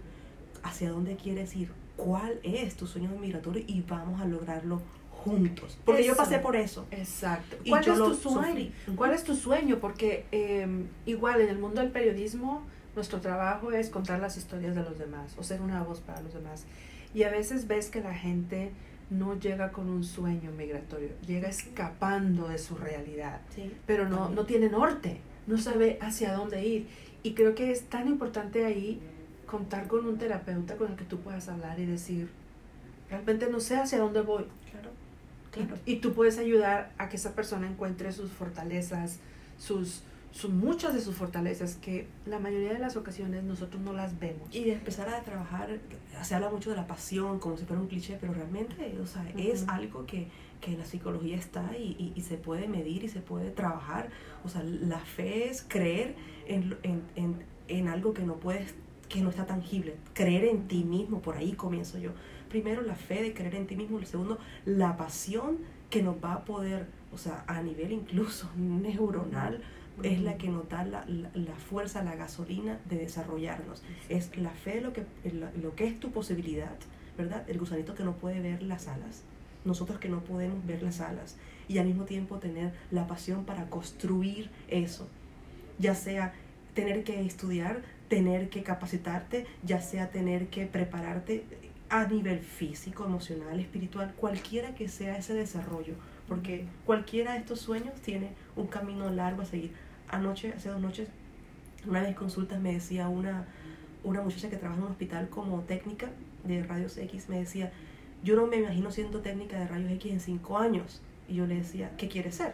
hacia dónde quieres ir, cuál es tu sueño migratorio y vamos a lograrlo juntos. Porque yo pasé por eso. Exacto. ¿Cuál es tu sueño? ¿Cuál es tu sueño? Porque em, igual en el mundo del periodismo, nuestro trabajo es contar las historias de los demás o ser una voz para los demás. Y a veces ves que la gente no llega con un sueño migratorio, llega escapando de su realidad, pero no, no tiene norte, no sabe hacia dónde ir. Y creo que es tan importante ahí contar con un terapeuta con el que tú puedas hablar y decir, realmente no sé hacia dónde voy. Claro. Y, tú puedes ayudar a que esa persona encuentre sus fortalezas, sus, sus, muchas de sus fortalezas que la mayoría de las ocasiones nosotros no las vemos. Y de empezar a trabajar, se habla mucho de la pasión como si fuera un cliché, pero realmente o sea, es algo que, que la psicología está y, y, se puede medir y se puede trabajar. O sea, la fe es creer en, en, en, en algo que no puedes que no está tangible. Creer en ti mismo, por ahí comienzo yo. Primero la fe de creer en ti mismo, el segundo la pasión que nos va a poder, o sea, a nivel incluso <laughs> neuronal, es la que nos da la, la, fuerza, la gasolina de desarrollarnos. Es la fe lo que, lo que es tu posibilidad, ¿verdad? El gusanito que no puede ver las alas, nosotros que no podemos ver las alas, y al mismo tiempo tener la pasión para construir eso, ya sea tener que estudiar tener que capacitarte, ya sea tener que prepararte a nivel físico, emocional, espiritual, cualquiera que sea ese desarrollo, porque cualquiera de estos sueños tiene un camino largo a seguir. Anoche, hace dos noches, una vez consultas me decía una, una muchacha que trabaja en un hospital como técnica de rayos X, me decía, yo no me imagino siendo técnica de rayos X en cinco años. Y yo le decía, ¿qué quiere ser?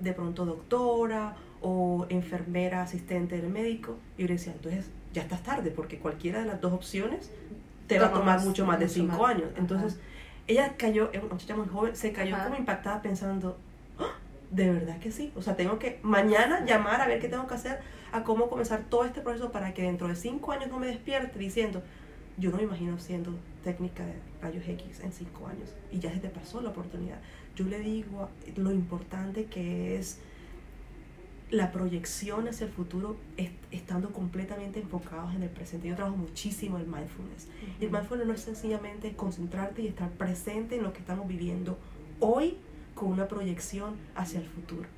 De pronto doctora o enfermera asistente del médico. Y yo le decía, entonces ya estás tarde, porque cualquiera de las dos opciones te va a tomar mucho más de cinco años. Entonces, ella cayó, una muchacha muy joven, se cayó como impactada pensando, ¡Ah! de verdad que sí. O sea, tengo que mañana llamar a ver qué tengo que hacer, a cómo comenzar todo este proceso para que dentro de cinco años no me despierte diciendo, yo no me imagino siendo técnica de rayos X en cinco años y ya se te pasó la oportunidad. Yo le digo lo importante que es la proyección hacia el futuro estando completamente enfocados en el presente. Yo trabajo muchísimo en mindfulness. Y el mindfulness no es sencillamente concentrarte y estar presente en lo que estamos viviendo hoy con una proyección hacia el futuro,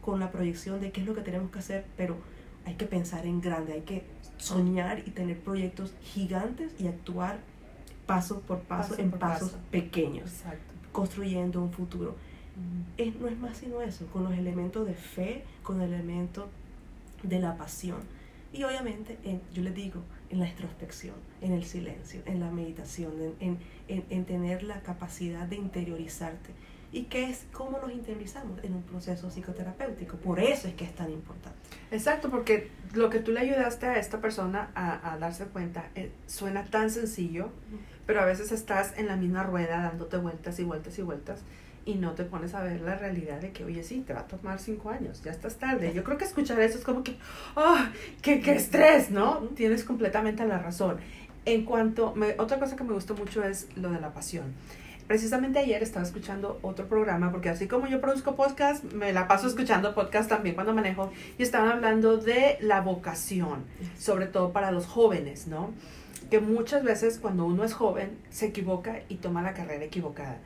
con la proyección de qué es lo que tenemos que hacer, pero hay que pensar en grande, hay que soñar y tener proyectos gigantes y actuar paso por paso, en pasos pequeños, construyendo un futuro. Es, no es más sino eso, con los elementos de fe, con el elemento de la pasión. Y obviamente, yo les digo, en la introspección, en el silencio, en la meditación, en, en, en tener la capacidad de interiorizarte y qué es cómo nos interiorizamos en un proceso psicoterapéutico. Por eso es que es tan importante. Exacto, porque lo que tú le ayudaste a esta persona a, a darse cuenta eh, suena tan sencillo, pero a veces estás en la misma rueda dándote vueltas y vueltas y vueltas y no te pones a ver la realidad de que, oye, sí, te va a tomar cinco años, ya estás tarde. Yo creo que escuchar eso es como que, ¡oh, qué, qué estrés! ¿No? Tienes completamente la razón. En cuanto, me, otra cosa que me gustó mucho es lo de la pasión. Precisamente ayer estaba escuchando otro programa, porque así como yo produzco podcast, me la paso escuchando podcast también cuando manejo, y estaban hablando de la vocación, sobre todo para los jóvenes, ¿no? Que muchas veces cuando uno es joven se equivoca y toma la carrera equivocada.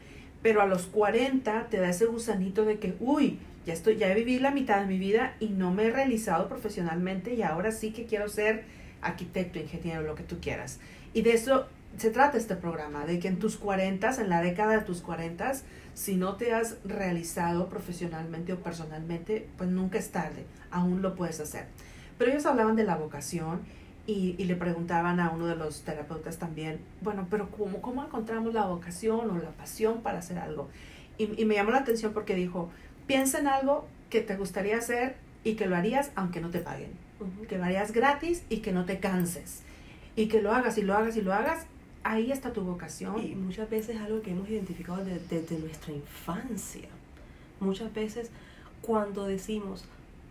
Pero a los 40 te da ese gusanito de que, uy, ya estoy, ya viví la mitad de mi vida y no me he realizado profesionalmente y ahora sí que quiero ser arquitecto, ingeniero, lo que tú quieras. Y de eso se trata este programa, de que en tus 40, en la década de tus 40, si no te has realizado profesionalmente o personalmente, pues nunca es tarde, aún lo puedes hacer. Pero ellos hablaban de la vocación y, y le preguntaban a uno de los terapeutas también, bueno, pero ¿cómo, cómo encontramos la vocación o la pasión para hacer algo? Y, y me llamó la atención porque dijo, piensa en algo que te gustaría hacer y que lo harías aunque no te paguen, que lo harías gratis y que no te canses y que lo hagas y lo hagas y lo hagas ahí está tu vocación. Y muchas veces es algo que hemos identificado desde, nuestra infancia. Muchas veces cuando decimos,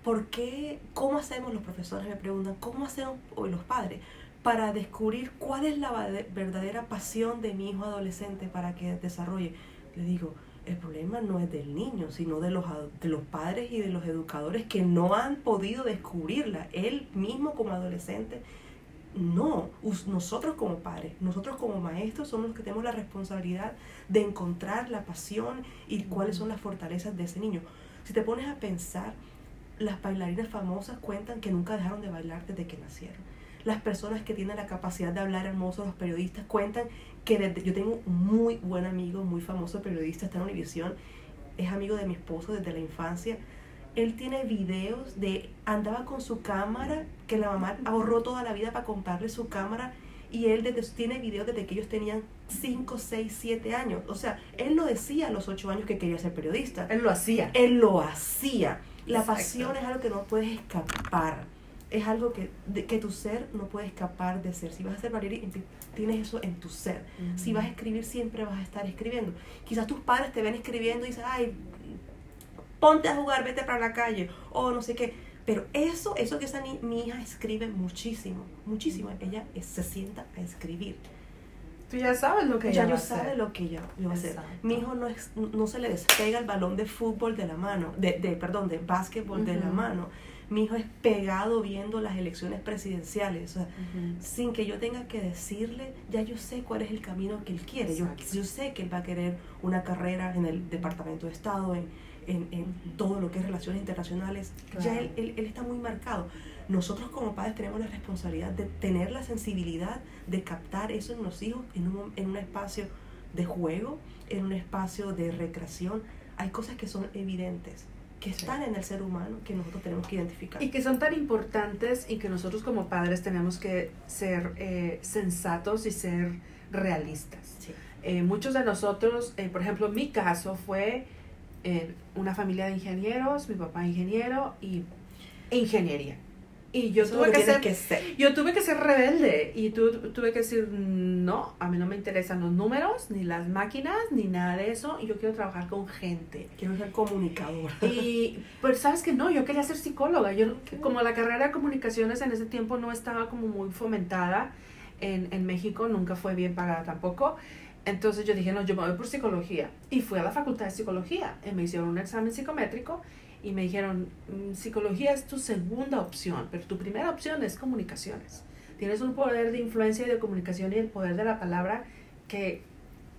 ¿por qué? ¿Cómo hacemos los profesores? Me preguntan, ¿cómo hacemos los padres? Para descubrir cuál es la verdadera pasión de mi hijo adolescente para que desarrolle. Le digo, el problema no es del niño, sino de los, de los padres y de los educadores que no han podido descubrirla. Él mismo como adolescente no, nosotros como padres, nosotros como maestros somos los que tenemos la responsabilidad de encontrar la pasión y cuáles son las fortalezas de ese niño. Si te pones a pensar, las bailarinas famosas cuentan que nunca dejaron de bailar desde que nacieron. Las personas que tienen la capacidad de hablar hermoso, los periodistas, cuentan que desde, yo tengo un muy buen amigo, muy famoso periodista, está en Univisión, es amigo de mi esposo desde la infancia, él tiene videos de andaba con su cámara, que la mamá ahorró toda la vida para comprarle su cámara y él desde, tiene videos desde que ellos tenían 5, 6, 7 años. O sea, él no decía a los 8 años que quería ser periodista. Él lo hacía. Él lo hacía. La pasión es algo que no puedes escapar. Es algo que, que tu ser no puede escapar de ser. Si vas a ser bailarín, tienes eso en tu ser. Si vas a escribir, siempre vas a estar escribiendo. Quizás tus padres te ven escribiendo y dicen, ay, ponte a jugar, vete para la calle, o no sé qué. Pero eso, eso que esa mi hija escribe muchísimo, muchísimo. Ella se sienta a escribir. Tú ya sabes lo que ella ya yo sabe lo que ella va a hacer. Mi hijo no, es, no se le despega el balón de fútbol de la mano, de, de perdón, de básquetbol de la mano. Mi hijo es pegado viendo las elecciones presidenciales. O sea, sin que yo tenga que decirle, ya yo sé cuál es el camino que él quiere. Yo, yo sé que él va a querer una carrera en el Departamento de Estado, en, en, en todo lo que es relaciones internacionales, ya él, él, está muy marcado. Nosotros como padres tenemos la responsabilidad de tener la sensibilidad de captar eso en los hijos en un, en un espacio de juego, en un espacio de recreación. Hay cosas que son evidentes, que están en el ser humano que nosotros tenemos que identificar. Y que son tan importantes y que nosotros como padres tenemos que ser eh, sensatos y ser realistas. Eh, muchos de nosotros, eh, por ejemplo, mi caso fue una familia de ingenieros, mi papá ingeniero y ingeniería. Y yo tuve que ser, yo tuve que ser rebelde y tu, tuve que decir, no, a mí no me interesan los números, ni las máquinas, ni nada de eso, y yo quiero trabajar con gente. Quiero ser comunicadora. Y <laughs> pues sabes que no, yo quería ser psicóloga. Yo, como la carrera de comunicaciones en ese tiempo no estaba como muy fomentada en, en México, nunca fue bien pagada tampoco. Entonces yo dije, no, yo me voy por psicología. Y fui a la facultad de psicología. Y me hicieron un examen psicométrico y me dijeron, mm, psicología es tu segunda opción, pero tu primera opción es comunicaciones. Tienes un poder de influencia y de comunicación y el poder de la palabra que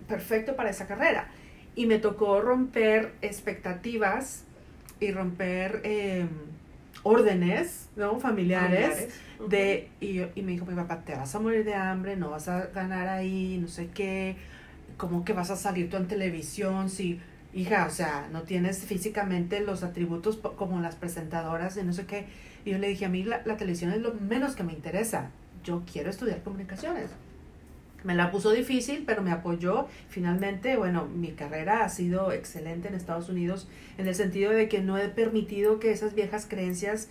perfecto para esa carrera. Y me tocó romper expectativas y romper em, órdenes, ¿no? Familiares. De, y, y me dijo mi papá, te vas a morir de hambre, no vas a ganar ahí, no sé qué, como que vas a salir tú en televisión, si, hija, o sea, no tienes físicamente los atributos como las presentadoras de no sé qué. Y yo le dije, a mí la, la televisión es lo menos que me interesa, yo quiero estudiar comunicaciones. Me la puso difícil, pero me apoyó. Finalmente, bueno, mi carrera ha sido excelente en Estados Unidos en el sentido de que no he permitido que esas viejas creencias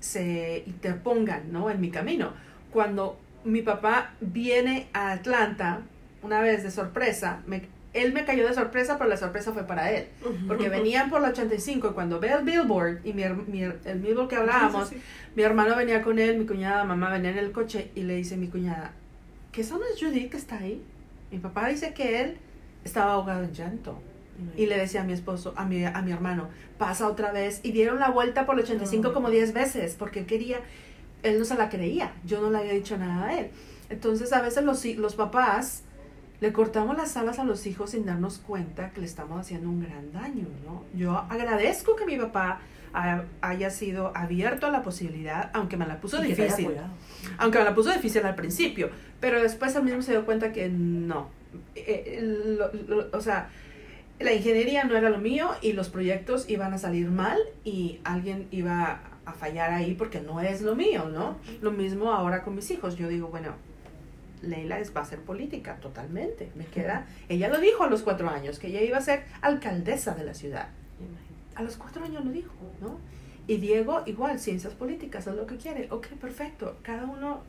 se interpongan, ¿no? En mi camino. Cuando mi papá viene a Atlanta una vez de sorpresa, me- él me cayó de sorpresa, pero la sorpresa fue para él. Porque venían por la 85 y cuando ve el billboard, y mi, el billboard que hablábamos, Sí, sí, sí. mi hermano venía con él, mi cuñada, mamá venía en el coche y le dice mi cuñada, ¿qué son es Judith que está ahí? Mi papá dice que él estaba ahogado en llanto. Y le decía a mi esposo, a mi, a mi hermano, pasa otra vez. Y dieron la vuelta por el 85 No. como 10 veces, porque él quería, él no se la creía, yo no le había dicho nada a él. Entonces a veces los, los papás le cortamos las alas a los hijos sin darnos cuenta que le estamos haciendo un gran daño, ¿no? Yo agradezco que mi papá ha- haya sido abierto a la posibilidad, aunque me la puso difícil aunque me la puso difícil al principio, pero después él mismo se dio cuenta que no. Eh, lo- lo- o sea, la ingeniería no era lo mío y los proyectos iban a salir mal y alguien iba a fallar ahí porque no es lo mío, ¿no? Lo mismo ahora con mis hijos. Yo digo, bueno, Leila es, va a ser política totalmente. Me queda, ella lo dijo a los cuatro años, que ella iba a ser alcaldesa de la ciudad. A los cuatro años lo dijo, ¿no? Y Diego, igual, ciencias políticas, es lo que quiere. Ok, perfecto. Cada uno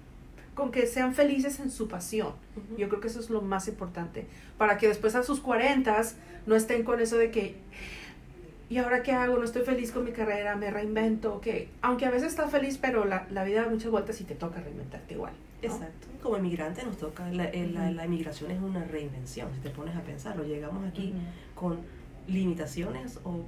con que sean felices en su pasión. Yo creo que eso es lo más importante. Para que después a sus cuarentas no estén con eso de que, ¿y ahora qué hago? No estoy feliz con mi carrera, me reinvento, que aunque a veces estás feliz, pero la, la vida da muchas vueltas y te toca reinventarte igual. ¿No? Exacto. Como inmigrante nos toca, la, el- la, la inmigración es una reinvención, si te pones a pensarlo. Llegamos aquí con limitaciones o,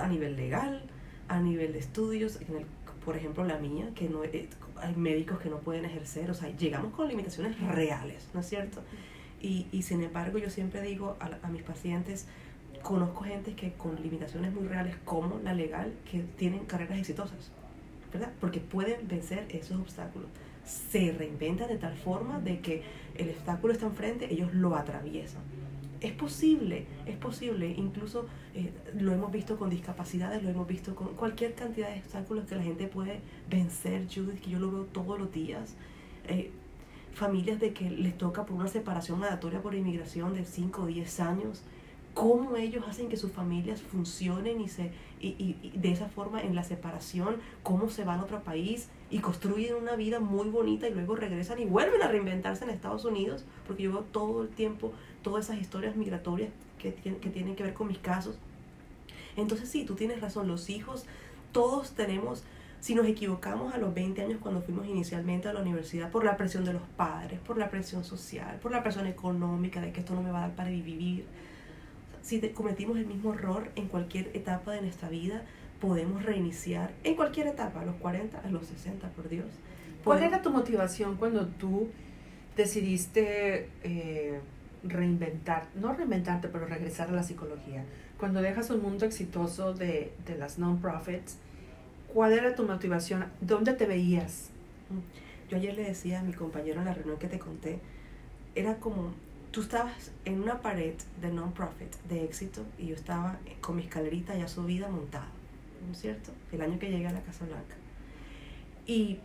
a nivel legal, a nivel de estudios, en el- por ejemplo la mía, que no eh, hay médicos que no pueden ejercer, o sea, llegamos con limitaciones reales, ¿no es cierto? Y, y sin embargo yo siempre digo a, a mis pacientes, conozco gente que con limitaciones muy reales como la legal, que tienen carreras exitosas, ¿verdad? Porque pueden vencer esos obstáculos. Se reinventan de tal forma de que el obstáculo está enfrente, ellos lo atraviesan. Es posible, es posible, incluso eh, lo hemos visto con discapacidades, lo hemos visto con cualquier cantidad de obstáculos que la gente puede vencer, Judith, que yo lo veo todos los días. Eh, familias de que les toca por una separación mandatoria por inmigración de 5 o 10 años, cómo ellos hacen que sus familias funcionen y, se, y, y- de esa forma en la separación, cómo se van a otro país y construyen una vida muy bonita y luego regresan y vuelven a reinventarse en Estados Unidos, porque yo todo el tiempo todas esas historias migratorias que, que tienen que ver con mis casos. Entonces sí, tú tienes razón, los hijos, todos tenemos, si nos equivocamos a los 20 años cuando fuimos inicialmente a la universidad, por la presión de los padres, por la presión social, por la presión económica de que esto no me va a dar para vivir, si te- cometimos el mismo error en cualquier etapa de nuestra vida, podemos reiniciar en cualquier etapa, a los 40, a los 60, por Dios. ¿Cuál era tu motivación cuando tú decidiste eh, reinventar, no reinventarte, pero regresar a la psicología? Cuando dejas un mundo exitoso de, de las non-profits, ¿cuál era tu motivación? ¿Dónde te veías? Yo ayer le decía a mi compañero en la reunión que te conté, era como, tú estabas en una pared de non-profit, de éxito, y yo estaba con mi escalerita ya subida, montada, ¿no es cierto? El año que llegué a la Casa Blanca. Y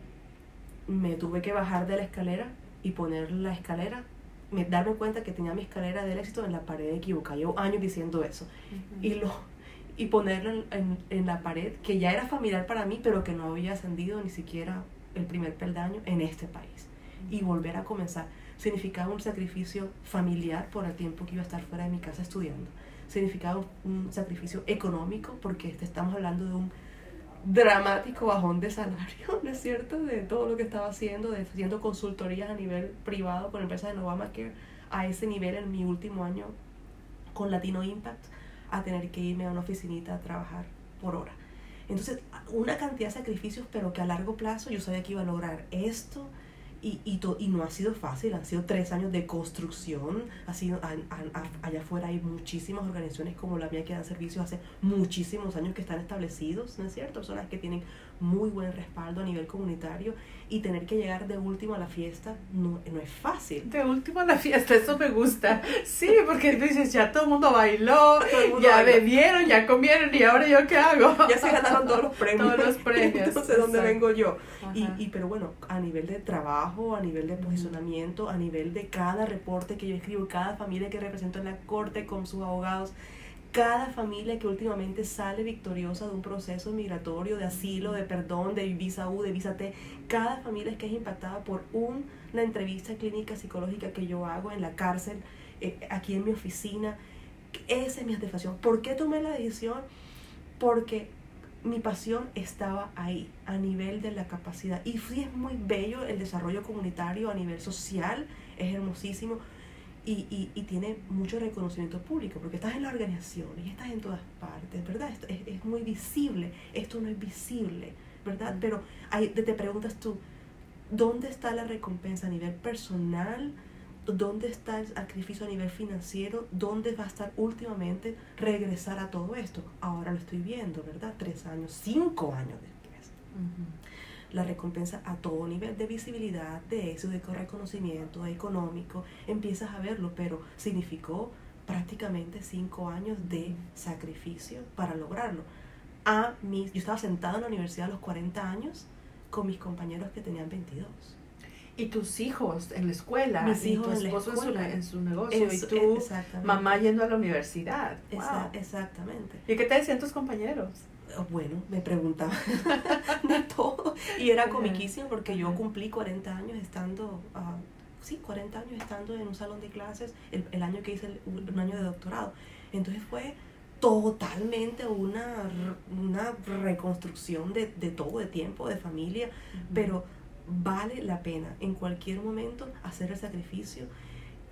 me tuve que bajar de la escalera y poner la escalera, me, darme cuenta que tenía mi escalera del éxito en la pared equivocada. Llevo años diciendo eso. Y, lo, y ponerlo en, en- en la pared, que ya era familiar para mí, pero que no había ascendido ni siquiera el primer peldaño en este país. Y volver a comenzar significaba un sacrificio familiar por el tiempo que iba a estar fuera de mi casa estudiando. Significaba un, sacrificio económico porque este, estamos hablando de un dramático bajón de salario, <laughs> ¿no es cierto? De todo lo que estaba haciendo, de haciendo consultorías a nivel privado con empresas de Obamacare, a ese nivel en mi último año con Latino Impact, a tener que irme a una oficinita a trabajar por hora. Entonces, una cantidad de sacrificios, pero que a largo plazo yo sabía que iba a lograr esto y, y, y, no ha sido fácil, han sido tres años de construcción, ha sido, allá afuera hay muchísimas organizaciones como la mía que dan servicios hace muchísimos años que están establecidos, ¿no es cierto? Personas que tienen muy buen respaldo a nivel comunitario y tener que llegar de último a la fiesta no, no es fácil. De último a la fiesta, eso me gusta. Sí, porque dices, ya todo el mundo bailó, ya bebieron, ya comieron y ahora yo qué hago. Ya se ganaron todos los premios. <laughs> Todos los premios. Entonces, <laughs> ¿dónde vengo yo? Y, y, pero bueno, a nivel de trabajo, a nivel de posicionamiento, a nivel de cada reporte que yo escribo, cada familia que represento en la corte con sus abogados, cada familia que últimamente sale victoriosa de un proceso migratorio, de asilo, de perdón, de visa U, de visa T, cada familia que es impactada por una entrevista clínica psicológica que yo hago en la cárcel, eh, aquí en mi oficina, esa es mi satisfacción. ¿Por qué tomé la decisión? Porque mi pasión estaba ahí, a nivel de la capacidad. Y sí es muy bello el desarrollo comunitario a nivel social, es hermosísimo, y, y, y, tiene mucho reconocimiento público, porque estás en la organización y estás en todas partes, ¿verdad? Esto es, es muy visible, esto no es visible, ¿verdad? Pero ahí te preguntas tú, ¿dónde está la recompensa a nivel personal? ¿Dónde está el sacrificio a nivel financiero? ¿Dónde va a estar últimamente regresar a todo esto? Ahora lo estoy viendo, ¿verdad? Tres años, cinco años después la recompensa a todo nivel de visibilidad, de éxito, de reconocimiento, económico, empiezas a verlo, pero significó prácticamente cinco años de sacrificio para lograrlo. A mis, yo estaba sentada en la universidad a los 40 años con mis compañeros que tenían 22. Y tus hijos en la escuela, mis hijos tu esposo en su, negocio, y tú, mamá yendo a la universidad. exactamente. ¿Y qué te decían tus compañeros? bueno, me preguntaba <laughs> <laughs> de todo. Y era comiquísimo porque yo cumplí 40 años estando, uh, sí, 40 años estando en un salón de clases el, el año que hice el, un año de doctorado. Entonces fue totalmente una, una reconstrucción de, de, todo, de tiempo, de familia, pero vale la pena en cualquier momento hacer el sacrificio.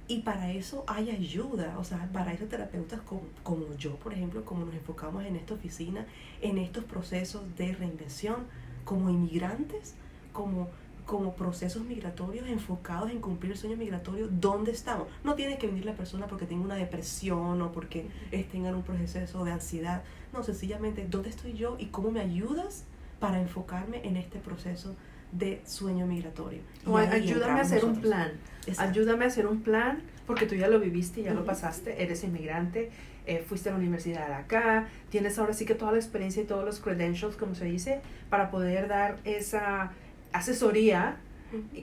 Y para eso hay ayuda, o sea, para eso terapeutas como, como, yo, por ejemplo, como nos enfocamos en esta oficina, en estos procesos de reinvención, como inmigrantes, como, como procesos migratorios enfocados en cumplir el sueño migratorio, ¿dónde estamos? No tiene que venir la persona porque tenga una depresión o porque tenga un proceso de ansiedad, no, sencillamente, ¿dónde estoy yo y cómo me ayudas para enfocarme en este proceso de sueño migratorio. O ayúdame a hacer un plan. Ayúdame a hacer un plan, porque tú ya lo viviste, ya lo pasaste, eres inmigrante, eh, fuiste a la universidad de acá, tienes ahora sí que toda la experiencia y todos los credentials, como se dice, para poder dar esa asesoría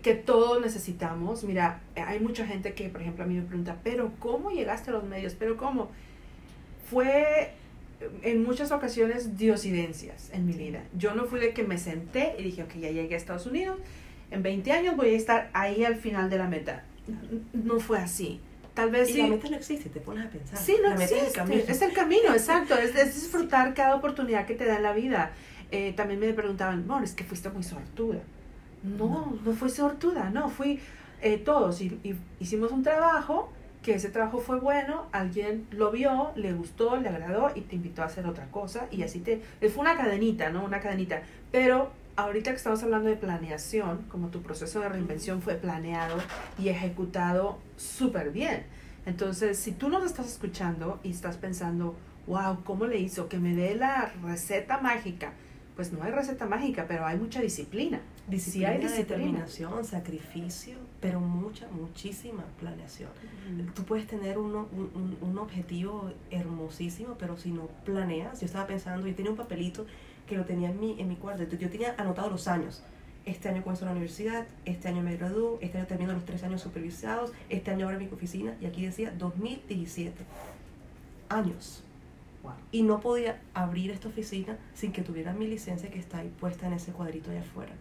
que todos necesitamos. Mira, hay mucha gente que, por ejemplo, a mí me pregunta, pero ¿cómo llegaste a los medios? ¿Pero cómo? Fue en muchas ocasiones diosidencias en mi vida. Yo no fui de que me senté y dije, ok, ya llegué a Estados Unidos, en 20 años voy a estar ahí al final de la meta. No fue así. Tal vez y sí. la meta no existe, te pones a pensar. Sí, no existe. Es el camino, es el camino <laughs> exacto. Es, disfrutar cada oportunidad que te da en la vida. Eh, también me preguntaban, bueno, es que fuiste muy sortuda. No, no, fui sortuda, no, fui eh, todos. Y, y, hicimos un trabajo que ese trabajo fue bueno, alguien lo vio, le gustó, le agradó y te invitó a hacer otra cosa y así te... Fue una cadenita, ¿no? Una cadenita. Pero ahorita que estamos hablando de planeación, como tu proceso de reinvención fue planeado y ejecutado súper bien. Entonces, si tú nos estás escuchando y estás pensando, wow, ¿cómo le hizo? Que me dé la receta mágica. Pues no hay receta mágica, pero hay mucha disciplina. Disciplina, hay determinación, sacrificio, pero mucha, muchísima planeación. Tú puedes tener un, un, un, objetivo hermosísimo, pero si no planeas, yo estaba pensando, yo tenía un papelito que lo tenía en mi, en mi cuarto, yo tenía anotado los años. Este año comienzo la universidad, este año me gradúo, este año termino los tres años supervisados, este año abro mi oficina y aquí decía 2017. Años. Y no podía abrir esta oficina sin que tuviera mi licencia que está ahí puesta en ese cuadrito de afuera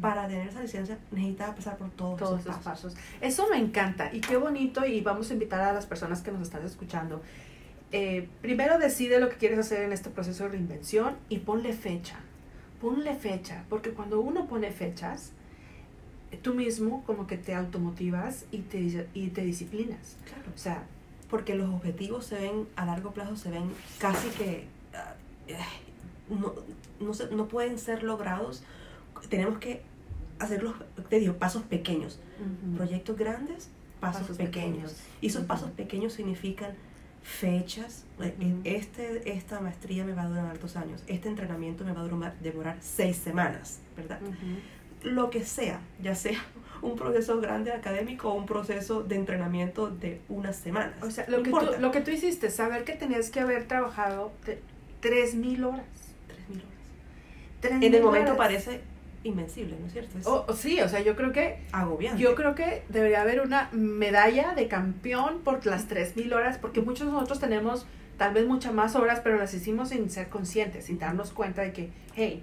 para tener esa licencia necesitaba pasar por todos, todos esos pasos. Eso me encanta y qué bonito y vamos a invitar a las personas que nos están escuchando. Eh, primero decide lo que quieres hacer en este proceso de reinvención y ponle fecha. Ponle fecha, porque cuando uno pone fechas, tú mismo como que te automotivas y te, y te disciplinas. Claro. O sea, porque los objetivos se ven a largo plazo, se ven casi que uh, no, no, se, no pueden ser logrados tenemos que hacer los, te digo, pasos pequeños. Proyectos grandes, pasos, pequeños. Y esos pasos pequeños significan fechas. este, esta maestría me va a durar dos años. Este entrenamiento me va a demorar seis semanas, ¿verdad? Lo que sea, ya sea <laughs> un proceso grande académico o un proceso de entrenamiento de unas semanas. O sea, lo, que, tú, lo que tú hiciste, saber que tenías que haber trabajado tres mil horas. Tres mil horas. en el momento parece invencible, ¿no es cierto? sí, o sea, yo creo que... Agobiante. Yo creo que debería haber una medalla de campeón por las 3.000 horas, porque muchos de nosotros tenemos tal vez muchas más horas, pero las hicimos sin ser conscientes, sin darnos cuenta de que, hey,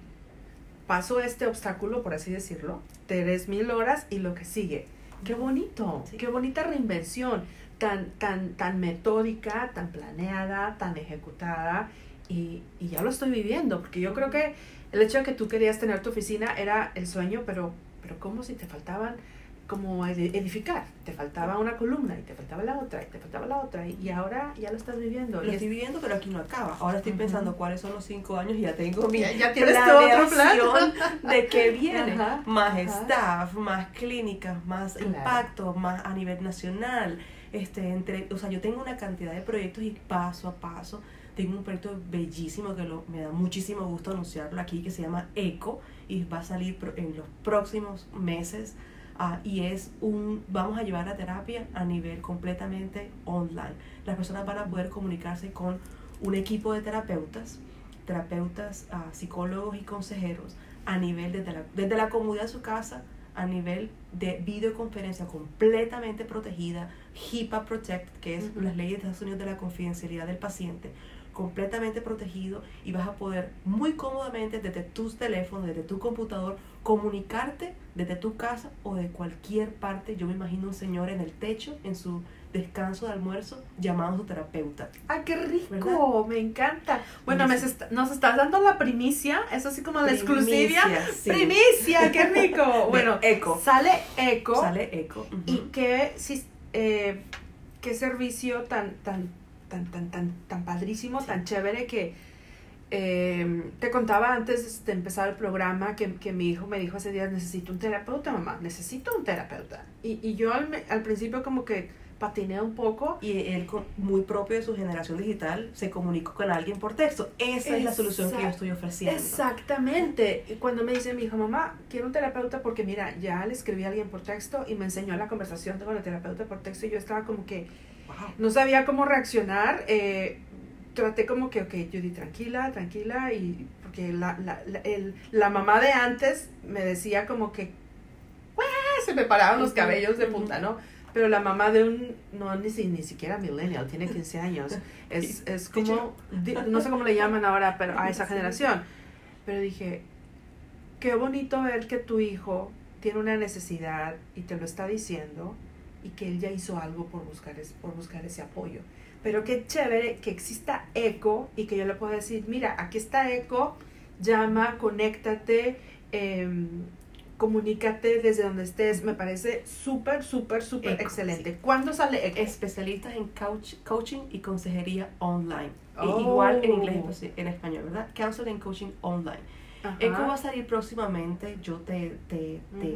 paso este obstáculo, por así decirlo, 3.000 horas y lo que sigue. Qué bonito, qué bonita reinvención, tan, tan, tan metódica, tan planeada, tan ejecutada, y, y ya lo estoy viviendo, porque yo creo que el hecho de que tú querías tener tu oficina era el sueño, pero, pero como si te faltaban como edificar, te faltaba una columna y te faltaba la otra y te faltaba la otra y, ahora ya lo estás viviendo. Lo estoy viviendo, pero aquí no acaba. Ahora estoy pensando cuáles son los cinco años y ya tengo mi ya, tienes otro plan <laughs> de qué viene. más staff, más clínicas, más impacto, más a nivel nacional. Este, entre, o sea, yo tengo una cantidad de proyectos y paso a paso tengo un proyecto bellísimo que lo, me da muchísimo gusto anunciarlo aquí, que se llama ECO y va a salir en los próximos meses. Uh, y es un, vamos a llevar la terapia a nivel completamente online. Las personas van a poder comunicarse con un equipo de terapeutas, terapeutas, uh, psicólogos y consejeros a nivel desde la, desde la comodidad de su casa, a nivel de videoconferencia completamente protegida, HIPAA Protect, que es las leyes de Estados Unidos de la confidencialidad del paciente, completamente protegido y vas a poder muy cómodamente desde tus teléfonos, desde tu computador, comunicarte desde tu casa o de cualquier parte. Yo me imagino un señor en el techo, en su descanso de almuerzo, llamando a su terapeuta. ¡Ay, qué rico! Me encanta. Bueno, me nos estás dando la primicia, es así como la exclusiva. ¡Primicia! ¡Qué rico! <laughs> bueno, eco. Sale eco. Sale eco. Y qué, eh, qué servicio tan, tan tan, tan, tan, tan padrísimo, tan chévere que em, te contaba antes de empezar el programa que, que, mi hijo me dijo hace días, necesito un terapeuta, mamá, necesito un terapeuta. Y, y yo al, al principio como que patiné un poco. Y él, muy propio de su generación digital, se comunicó con alguien por texto. Esa es la solución que yo estoy ofreciendo. Exactamente. Y cuando me dice mi hijo, mamá, quiero un terapeuta porque mira, ya le escribí a alguien por texto y me enseñó la conversación con el terapeuta por texto y yo estaba como que no sabía cómo reaccionar. Eh, traté como que, ok, Judy, tranquila, tranquila, y porque la, la, la, el, la mamá de antes me decía como que, se me paraban los cabellos de punta, ¿no? Pero la mamá de un, no, ni, ni siquiera millennial, tiene 15 años, es, <laughs> es como, no sé cómo le llaman ahora, pero a esa generación. Pero dije, qué bonito ver que tu hijo tiene una necesidad y te lo está diciendo y que él ya hizo algo por buscar, por buscar ese apoyo. Pero qué chévere que exista eco y que yo le pueda decir, mira, aquí está eco, llama, conéctate, em, comunícate desde donde estés. Me parece súper, súper, súper excelente. ¿Cuándo sale ECO? Especialistas en coaching y consejería online. Igual en inglés oh. en español, ¿verdad? Counseling and Coaching Online. ECO va a salir próximamente. Yo te, te, te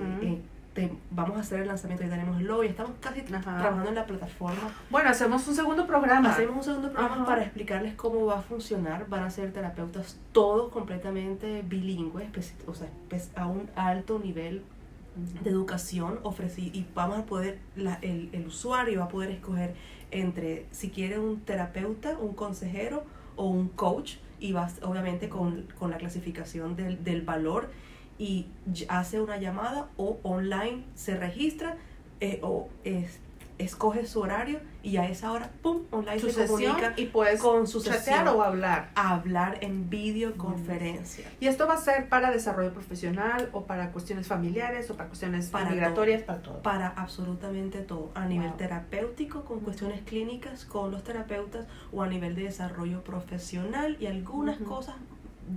vamos a hacer el lanzamiento, y tenemos y estamos casi trabajando en la plataforma. Bueno, hacemos un segundo programa. Hacemos un segundo programa para explicarles cómo va a funcionar. Van a ser terapeutas todos completamente bilingües, o sea, a un alto nivel de educación ofrecido y vamos a poder, el, el usuario va a poder escoger entre si quiere un terapeuta, un consejero o un coach y va obviamente con, con la clasificación del, del valor y hace una llamada o online se registra eh, o es, escoge su horario y a esa hora, ¡pum!, online se comunica y puedes con su sesión o hablar. hablar en videoconferencia. ¿Y esto va a ser para desarrollo profesional o para cuestiones familiares o para cuestiones para migratorias, para todo? Para absolutamente todo. A nivel terapéutico, con cuestiones clínicas, con los terapeutas o a nivel de desarrollo profesional y algunas cosas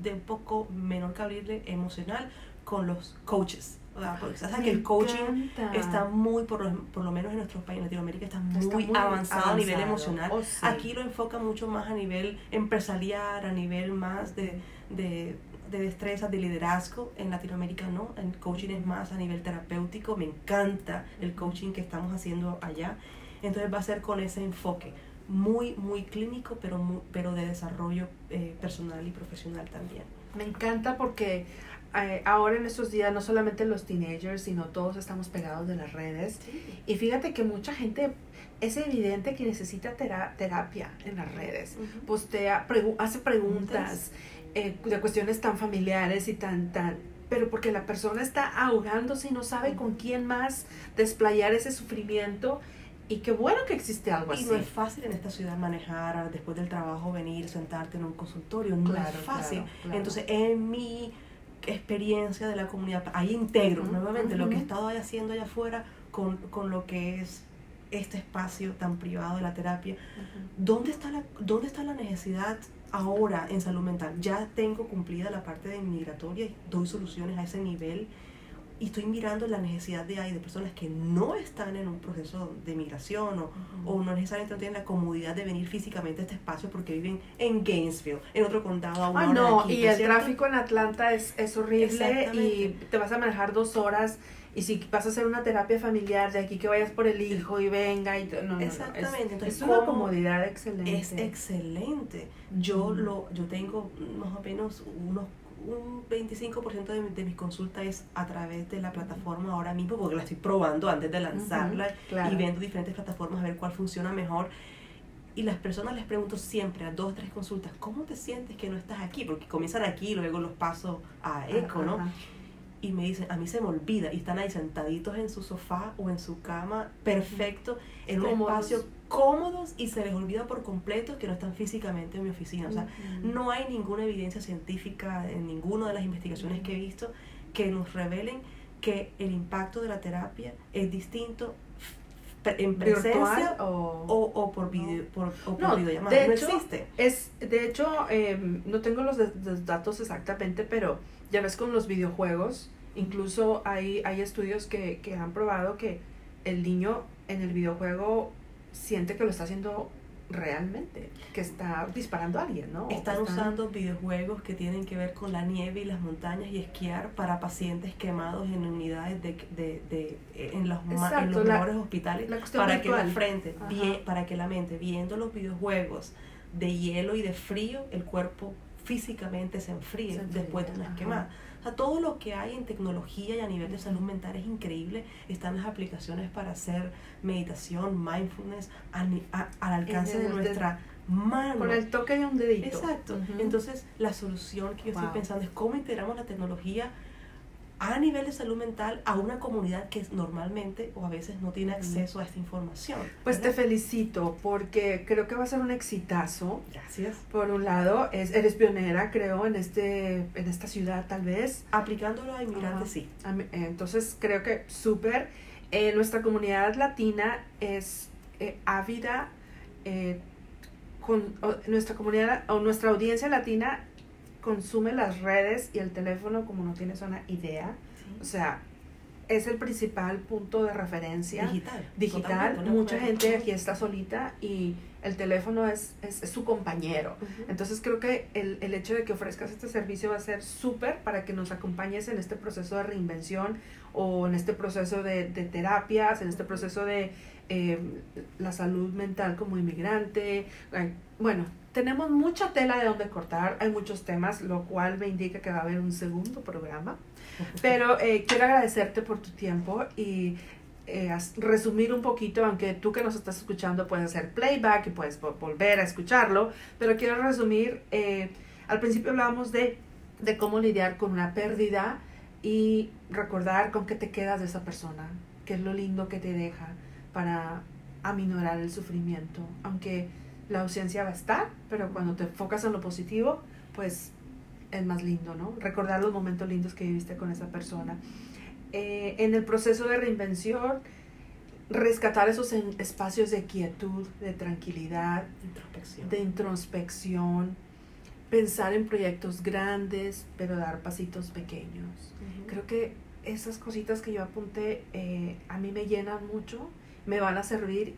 de un poco menor calibre emocional con los coaches. Porque sabes que el coaching está muy, por lo, por lo, menos en nuestros países, en Latinoamérica, está muy, avanzado, a nivel emocional. Oh, Aquí lo enfoca mucho más a nivel empresarial, a nivel más de, de, de destreza, de liderazgo. En Latinoamérica no, el coaching es más a nivel terapéutico. Me encanta el coaching que estamos haciendo allá. Entonces va a ser con ese enfoque muy, muy clínico, pero, pero de desarrollo eh, personal y profesional también. Me encanta porque eh, ahora en estos días no solamente los teenagers, sino todos estamos pegados de las redes. Y fíjate que mucha gente es evidente que necesita terapia en las redes. Postea, hace preguntas eh, de cuestiones tan familiares y tan, tan, pero porque la persona está ahogándose y no sabe con quién más desplayar ese sufrimiento. Y qué bueno que existe algo así. Y no es fácil en esta ciudad manejar, después del trabajo venir, sentarte en un consultorio, no es fácil. Entonces, en mi experiencia de la comunidad, ahí integro nuevamente lo que he estado haciendo allá afuera con, con, lo que es este espacio tan privado de la terapia. ¿Dónde, está la, ¿Dónde está la necesidad ahora en salud mental? Ya tengo cumplida la parte de migratoria y doy soluciones a ese nivel y estoy mirando la necesidad de hay de personas que no están en un proceso de migración o, o no necesariamente tienen la comodidad de venir físicamente a este espacio porque viven en Gainesville, en otro condado ah, no, y el tráfico en Atlanta es, es horrible y te vas a manejar dos horas y si vas a hacer una terapia familiar de aquí que vayas por el hijo y venga y no, no, exactamente es, una comodidad excelente es excelente. yo lo yo tengo más o menos unos un 25% de, de mis consultas es a través de la plataforma ahora mismo, porque la estoy probando antes de lanzarla y viendo diferentes plataformas a ver cuál funciona mejor. Y las personas les pregunto siempre a dos o tres consultas, ¿cómo te sientes que no estás aquí? Porque comienzan aquí y luego los paso a eco, ¿no? Y me dicen, a mí se me olvida, y están ahí sentaditos en su sofá o en su cama, perfecto, en un espacio cómodos y se les olvida por completo que no están físicamente en mi oficina. O sea, no hay ninguna evidencia científica en ninguna de las investigaciones que he visto que nos revelen que el impacto de la terapia es distinto en presencia o, o, por, video, por, o por videollamada. no existe. Es, de hecho, em, no tengo los, los datos exactamente, pero ya ves con los videojuegos, incluso hay, hay estudios que, que han probado que el niño en el videojuego siente que lo está haciendo realmente, que está disparando a alguien, ¿no? Están, usando videojuegos que tienen que ver con la nieve y las montañas y esquiar para pacientes quemados en unidades de, de, de en los, en los mejores hospitales para que la frente, bien, para que la mente, viendo los videojuegos de hielo y de frío, el cuerpo físicamente se enfríe, después de una quemada. O sea, todo lo que hay en tecnología y a nivel de salud mental es increíble. Están las aplicaciones para hacer meditación, mindfulness al alcance de nuestra mano. Con el toque de un dedito. Exacto. Entonces, la solución que yo estoy pensando es cómo integramos la tecnología a nivel de salud mental a una comunidad que normalmente o a veces no tiene acceso a esta información. Pues te felicito porque creo que va a ser un exitazo. Gracias. Por un lado, es, eres pionera, creo, en, este, en esta ciudad tal vez. Aplicándolo a inmigrantes, sí. Entonces creo que súper. Eh, nuestra comunidad latina es eh, ávida. Eh, con, nuestra comunidad o nuestra audiencia latina consume las redes y el teléfono como no tienes una idea. O sea, es el principal punto de referencia. Digital. Digital. Mucha gente aquí está solita y el teléfono es, es, su compañero. Entonces creo que el, el, hecho de que ofrezcas este servicio va a ser súper para que nos acompañes en este proceso de reinvención o en este proceso de, de terapias, en este proceso de eh, la salud mental como inmigrante. Bueno, tenemos mucha tela de donde cortar, hay muchos temas, lo cual me indica que va a haber un segundo programa. Pero eh, quiero agradecerte por tu tiempo y eh, resumir un poquito, aunque tú que nos estás escuchando puedes hacer playback y puedes volver a escucharlo, pero quiero resumir, eh, al principio hablábamos de, de cómo lidiar con una pérdida y recordar con qué te quedas de esa persona, qué es lo lindo que te deja para aminorar el sufrimiento, aunque la ausencia va a estar, pero cuando te enfocas en lo positivo, pues es más lindo, ¿no? Recordar los momentos lindos que viviste con esa persona. Eh, en el proceso de reinvención, rescatar esos espacios de quietud, de tranquilidad, de introspección, pensar en proyectos grandes, pero dar pasitos pequeños. Creo que esas cositas que yo apunté eh, a mí me llenan mucho, me van a servir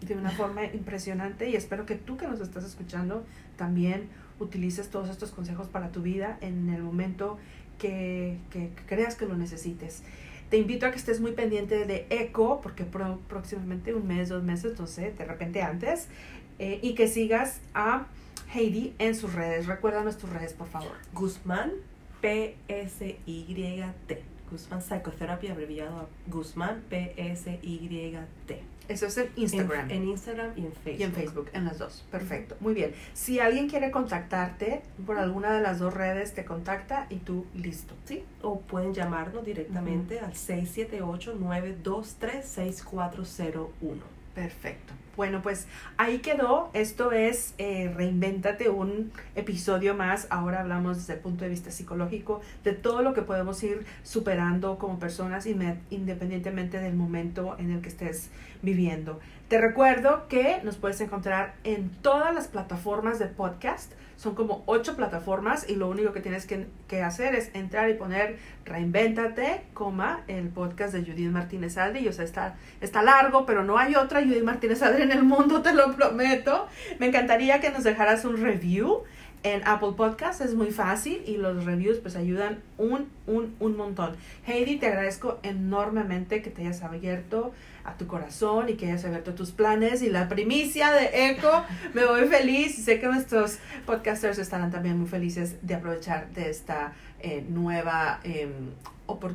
de una <laughs> forma impresionante y espero que tú que nos estás escuchando también utilices todos estos consejos para tu vida en el momento que, que creas que lo necesites. Te invito a que estés muy pendiente de ECO, porque próximamente un mes, dos meses, no sé, de repente antes, eh, y que sigas a Heidi en sus redes. Recuérdanos tus redes, por favor. Guzmán, P-S-Y-T. Guzmán Psicoterapia, abreviado a Guzmán, P-S-Y-T. Eso es en Instagram. En, Instagram y en Facebook. Y en Facebook, en las dos. Perfecto. Muy bien. Si alguien quiere contactarte por alguna de las dos redes, te contacta y tú listo. Sí. O pueden llamarnos directamente al 678-923-6401. Perfecto. Bueno, pues ahí quedó. Esto es eh, Reinvéntate, un episodio más. Ahora hablamos desde el punto de vista psicológico de todo lo que podemos ir superando como personas independientemente del momento en el que estés viviendo. Te recuerdo que nos puedes encontrar en todas las plataformas de podcast. Son como ocho plataformas y lo único que tienes que, hacer es entrar y poner Reinvéntate, coma, el podcast de Judith Martínez Aldri. O sea, está, está largo, pero no hay otra Judith Martínez Aldri en el mundo, te lo prometo. Me encantaría que nos dejaras un review en Apple Podcast es muy fácil y los reviews pues ayudan un, un, un montón. Heidi, te agradezco enormemente que te hayas abierto a tu corazón y que hayas abierto tus planes y la primicia de Eco. Me voy feliz sé que nuestros podcasters estarán también muy felices de aprovechar de esta eh, nueva eh,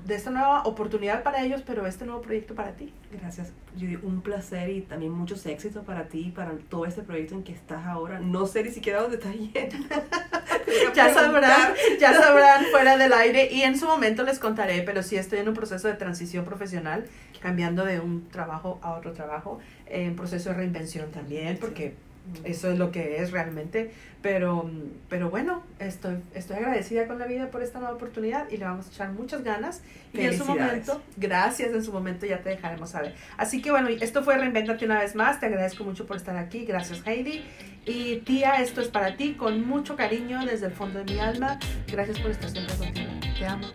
de esta nueva oportunidad para ellos, pero este nuevo proyecto para ti. Gracias, Un placer y también muchos éxitos para ti y para todo este proyecto en que estás ahora. No sé ni siquiera dónde estás yendo. <laughs> ya sabrán, ya <laughs> sabrán fuera del aire y en su momento les contaré, pero sí estoy en un proceso de transición profesional, cambiando de un trabajo a otro trabajo, en proceso de reinvención también, porque eso es lo que es realmente. Pero, pero bueno, estoy, estoy agradecida con la vida por esta nueva oportunidad y le vamos a echar muchas ganas. Y en su momento, gracias, en su momento ya te dejaremos saber. Así que bueno, esto fue Reinventate una vez más. Te agradezco mucho por estar aquí. Gracias, Heidi. Y tía, esto es para ti con mucho cariño desde el fondo de mi alma. Gracias por estar siempre contigo. Te amo.